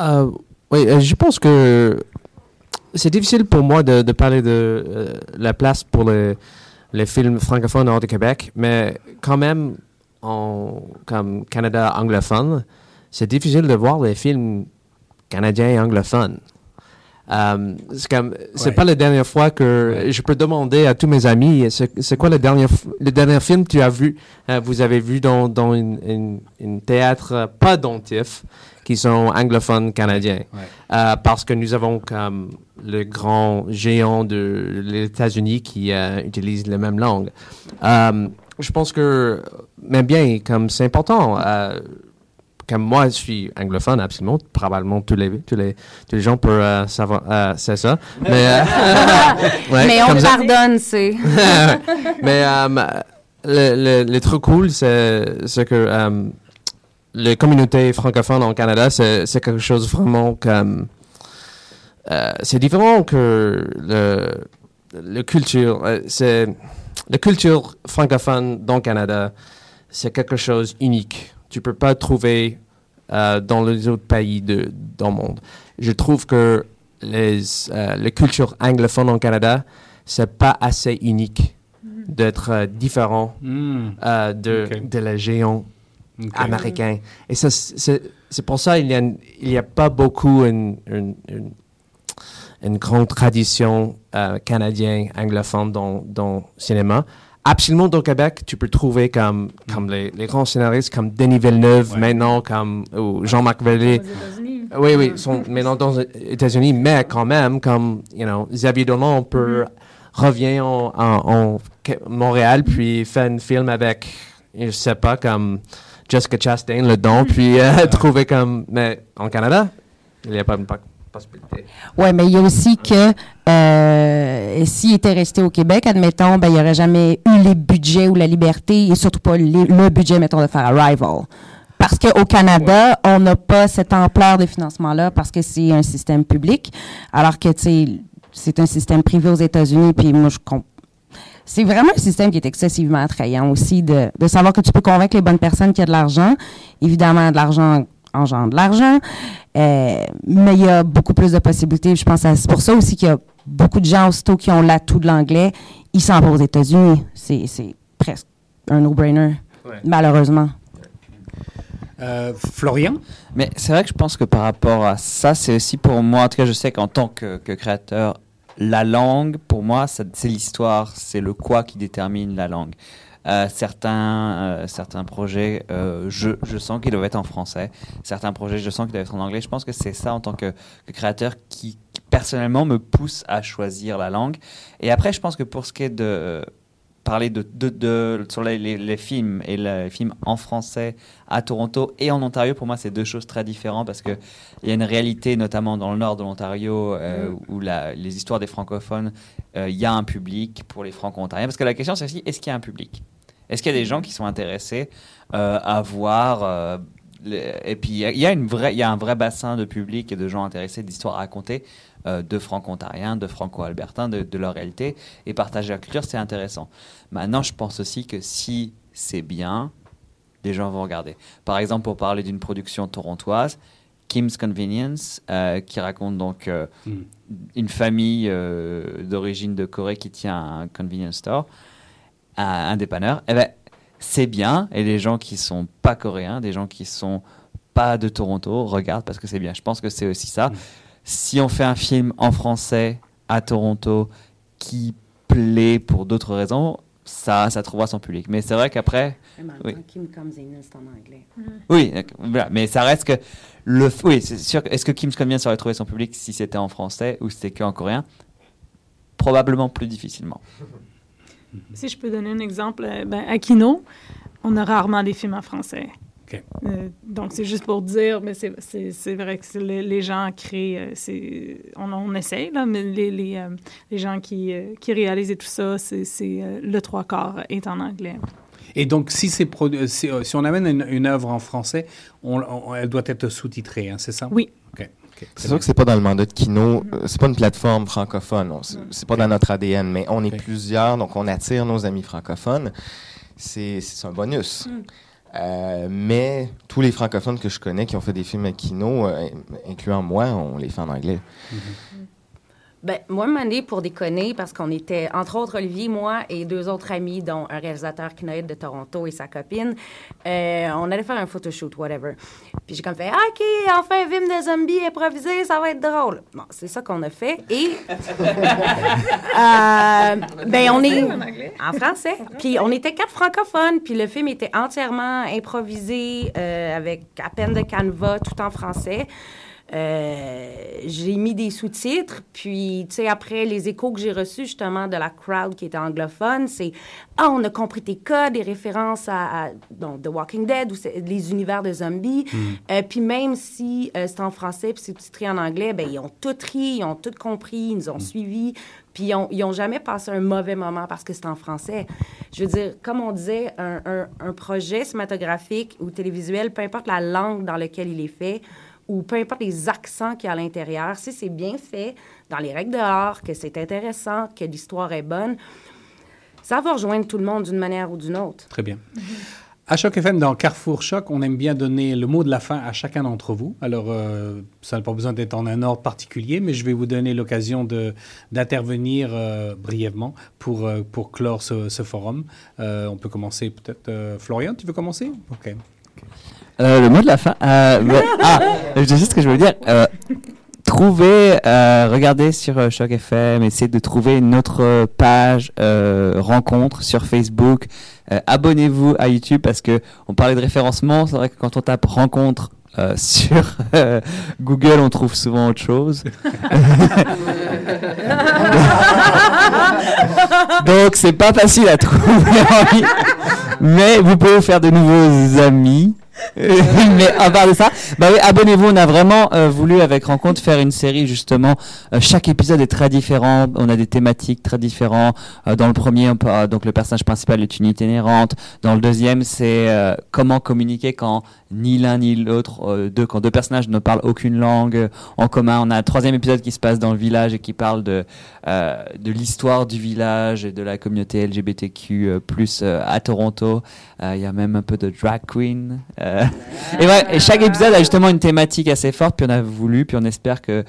Euh, oui, je pense que c'est difficile pour moi de, de parler de euh, la place pour les, les films francophones hors de Québec, mais quand même, en, comme Canada anglophone, c'est difficile de voir les films canadiens et anglophones. Euh, c'est comme, c'est Ouais. pas la dernière fois que je peux demander à tous mes amis, c'est quoi le dernier, le dernier film que tu as vu, euh, vous avez vu dans, dans une, une, une théâtre, pas dans TIFF, qui sont anglophones canadiens. Ouais. Euh, parce que nous avons comme le grand géant de les États-Unis qui euh, utilise la même langue. Euh, je pense que, mais bien, comme c'est important, euh, comme moi, je suis anglophone, absolument. Probablement tous les, tous les, tous les gens peuvent euh, savoir, euh, c'est ça. Mais, euh, (laughs) ouais, Mais on pardonne, c'est... (laughs) mais euh, le, le, le truc cool, c'est c'est que les communautés francophones en Canada, c'est quelque chose vraiment comme... euh, c'est différent que le, le culture. euh, c'est la culture francophone dans le Canada, c'est quelque chose unique. Tu peux pas trouver euh, dans les autres pays de, dans le monde. Je trouve que les, la culture anglophone en Canada, c'est pas assez unique d'être différent Hmm, de, de la géant américain. Et ça, c'est c'est pour ça qu'il n'y a, il y a pas beaucoup une, une, une, une grande tradition euh, canadienne anglophone dans, dans le cinéma. Absolument, au Québec, tu peux trouver comme, comme les, les grands scénaristes comme Denis Villeneuve, Ouais. maintenant, comme ou Jean-Marc Vallée. Oui, oui, sont maintenant dans les États-Unis, mais quand même, comme, you know, Xavier Dolan peut, revient en, en, Montréal, puis fait un film avec, je sais pas, comme Jessica Chastain dedans, puis euh, (laughs) trouver comme, mais en Canada, il n'y a pas, pas, possibilité. Ouais, mais il y a aussi que euh, s'il était resté au Québec, admettons, ben il n'y aurait jamais eu les budgets ou la liberté et surtout pas les- le budget, mettons, de faire Arrival. Parce qu'au Canada, on n'a pas cette ampleur de financement-là parce que c'est un système public, alors que, tu sais, c'est un système privé aux États-Unis, puis moi, je comprends. C'est vraiment un système qui est excessivement attrayant aussi de, de savoir que tu peux convaincre les bonnes personnes qu'il y a de l'argent. Évidemment, de l'argent engendre de l'argent, euh, mais il y a beaucoup plus de possibilités. Je pense que c'est pour ça aussi qu'il y a beaucoup de gens aussitôt qui ont l'atout de l'anglais, ils s'en vont aux États-Unis. C'est, c'est presque un no-brainer, Ouais. malheureusement. Euh, Florian? Mais c'est vrai que je pense que par rapport à ça, c'est aussi pour moi, en tout cas, je sais qu'en tant que, que créateur, la langue, pour moi, c'est l'histoire, c'est le quoi qui détermine la langue. Euh, certains, euh, certains projets, euh, je, je sens qu'ils doivent être en français. Certains projets, je sens qu'ils doivent être en anglais. Je pense que c'est ça, en tant que, créateur, qui, qui, personnellement me pousse à choisir la langue. Et après, je pense que pour ce qui est de parler de, de, de- sur les, les- les films et les films en français à Toronto et en Ontario, pour moi, c'est deux choses très différentes parce que il y a une réalité, notamment dans le nord de l'Ontario, euh, où la- les histoires des francophones, euh, il y a un public pour les franco-ontariens. Parce que la question, c'est aussi, est-ce qu'il y a un public? Est-ce qu'il y a des gens qui sont intéressés euh, à voir et puis il y a- une vraie, il y a un vrai bassin de public et de gens intéressés d'histoires à raconter, euh, de franco-ontariens, de franco-albertains, de, de leur réalité et partager la culture, c'est intéressant. Maintenant, je pense aussi que si c'est bien, les gens vont regarder. Par exemple, pour parler d'une production torontoise, Kim's Convenience, euh, qui raconte donc euh, Mm. une famille d'origine de Corée qui tient un convenience store, un, un dépanneur. Eh ben, c'est bien, et les gens qui sont pas coréens, des gens qui sont pas de Toronto, regardent parce que c'est bien. Je pense que c'est aussi ça. Mm. Si on fait un film en français à Toronto qui plaît pour d'autres raisons, ça, ça trouvera son public. Mais c'est vrai qu'après, Oui. Kim Comes In, c'est en anglais. oui, d'accord, voilà. mais ça reste que le. f- Oui, c'est sûr. que- Est-ce que Kim's Convenience aurait trouvé son public si c'était en français ou si c'était qu'en coréen? Probablement plus difficilement. Si je peux donner un exemple, euh, ben, à Kino, on a rarement des films en français. Euh, donc, c'est juste pour dire, mais c'est- c'est c'est vrai que c'est les, les gens créent, euh, c'est- on, on essaye, là, mais les, les, euh, les gens qui, euh, qui réalisent et tout ça, c'est c'est, euh, le trois quarts est en anglais. Et donc, si, c'est produ- si, euh, si on amène une, une œuvre en français, on- on- elle doit être sous-titrée, hein, c'est ça? Oui. C'est sûr que c'est pas dans le mandat de Kino, c'est pas une plateforme francophone, on- c'est c'est pas dans notre ADN, mais on est plusieurs, donc on attire nos amis francophones. C'est c'est un bonus. Euh, mais tous les francophones que je connais qui ont fait des films à Kino, euh, incluant moi, on les fait en anglais. Ben, moi, Mané, pour déconner, parce qu'on était, entre autres, Olivier, moi et deux autres amis, dont un réalisateur kinoïde de Toronto et sa copine, euh, on allait faire un photoshoot, whatever. Puis j'ai comme fait, Ah, OK, enfin un film de zombies improvisé, ça va être drôle. Bon, c'est ça qu'on a fait. Et, (laughs) euh, ben, on est en français. Puis on était quatre francophones, puis le film était entièrement improvisé, euh, avec à peine de canevas, tout en français. Euh, j'ai mis des sous-titres, puis, tu sais, après, les échos que j'ai reçus, justement, de la crowd qui était anglophone, c'est « Ah, on a compris tes codes, des références à, à donc, The Walking Dead ou les univers de zombies. Euh, puis même si euh, c'est en français puis c'est titré en anglais, ben ils ont tout ri, ils ont tout compris, ils nous ont suivis, puis ils ont, ils ont jamais passé un mauvais moment parce que c'est en français. Je veux dire, comme on disait, un, un- un projet cinématographique ou télévisuel, peu importe la langue dans laquelle il est fait, ou peu importe les accents qu'il y a à l'intérieur, si c'est bien fait, dans les règles de l'art, que c'est intéressant, que l'histoire est bonne, ça va rejoindre tout le monde d'une manière ou d'une autre. Très bien. À Choc FM, dans Carrefour Choc, on aime bien donner le mot de la fin à chacun d'entre vous. Alors, euh, ça n'a pas besoin d'être en un ordre particulier, mais je vais vous donner l'occasion de- d'intervenir euh, brièvement pour, euh, pour clore ce, ce forum. Euh, on peut commencer peut-être. euh, Florian, tu veux commencer? OK. Euh, le mot de la fin. euh, (laughs) ah, je sais ce que je veux dire. Euh, trouvez, euh, regardez sur Choc FM, essayez de trouver une autre page rencontre sur Facebook. Abonnez-vous à YouTube parce que on parlait de référencement. C'est vrai que quand on tape rencontre euh, (laughs) sur euh, Google, on trouve souvent autre chose. (laughs) Donc c'est pas facile à trouver. Mais vous pouvez vous faire de nouveaux amis (laughs) mais à part de ça, bah oui, abonnez-vous. On a vraiment euh, voulu avec Rencontre faire une série justement. Euh, chaque épisode est très différent. On a des thématiques très différentes. Euh, dans le premier, peut- donc le personnage principal est une itinérante. Dans le deuxième, c'est euh, comment communiquer quand ni l'un ni l'autre, euh, deux, quand deux personnages ne parlent aucune langue euh, en commun. On a un troisième épisode qui se passe dans le village et qui parle de de l'histoire du village et de la communauté LGBTQ plus à Toronto. Il y a même un peu de drag queen. Et, ouais, et chaque épisode a justement une thématique assez forte. Puis on a voulu, puis on espère que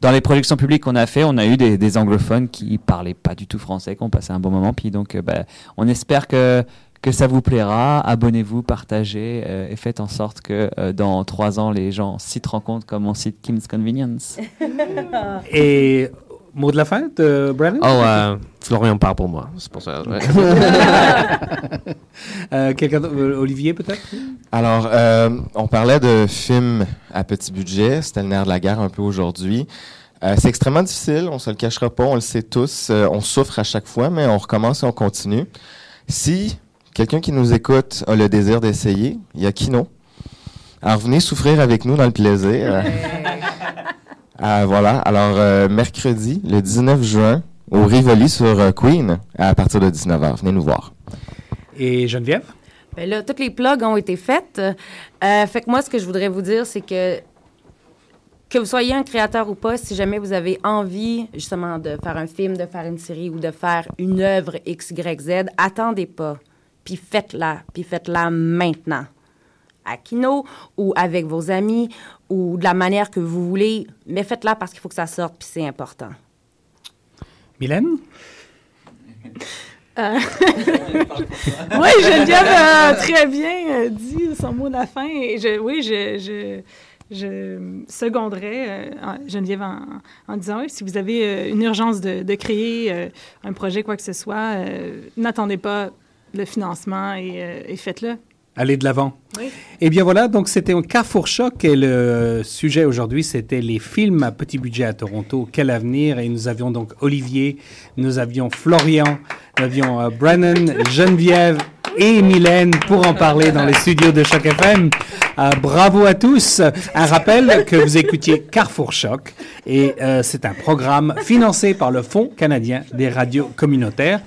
dans les productions publiques qu'on a fait, on a eu des, anglophones qui parlaient pas du tout français, qui ont passé un bon moment. Puis donc, euh, bah, on espère que que ça vous plaira. Abonnez-vous, partagez euh, et faites en sorte que euh, dans trois ans, les gens s'y rencontrent comme on cite Kim's Convenience. Et mot de la fin de Brandon? Oh, euh, Florian parle pour moi. C'est pour ça. ouais. (laughs) Euh, quelqu'un? Euh, Olivier, peut-être? Alors, euh, on parlait de films à petit budget. C'était le nerf de la guerre un peu aujourd'hui. Euh, c'est extrêmement difficile, on se le cachera pas, on le sait tous. Euh, on souffre à chaque fois, mais on recommence et on continue. Si quelqu'un qui nous écoute a le désir d'essayer, il y a Kino. Alors, venez souffrir avec nous dans le plaisir. (laughs) Euh, voilà. Alors, euh, mercredi, le 19 juin, au Rivoli sur euh, Queen, à partir de 19h. Venez nous voir. Et Geneviève? Ben là, toutes les plugs ont été faites. Euh, fait que moi, ce que je voudrais vous dire, c'est que que vous soyez un créateur ou pas, si jamais vous avez envie justement de faire un film, de faire une série ou de faire une œuvre X, Y, Z, attendez pas. Puis faites-la. Puis faites-la maintenant. À Kino ou avec vos amis ou de la manière que vous voulez. Mais faites-la parce qu'il faut que ça sorte puis c'est important. Mylène? Euh, (laughs) oui, Geneviève a très bien euh, dit son mot de la fin. Et je, oui, je, je, je seconderais euh, en- Geneviève en, en disant, oui, si vous avez euh, une urgence de, de créer un projet, quoi que ce soit, n'attendez pas le financement et, et faites-le. Allez de l'avant. Oui. Eh bien voilà, donc c'était un Carrefour Choc et le sujet aujourd'hui, c'était les films à petit budget à Toronto. Quel avenir? Et nous avions donc Olivier, nous avions Florian, nous avions euh, Brennan, Geneviève et Mylène pour en parler dans les studios de Choc FM. Euh, bravo à tous. Un rappel que vous écoutiez Carrefour Choc et euh, c'est un programme financé par le Fonds canadien des radios communautaires.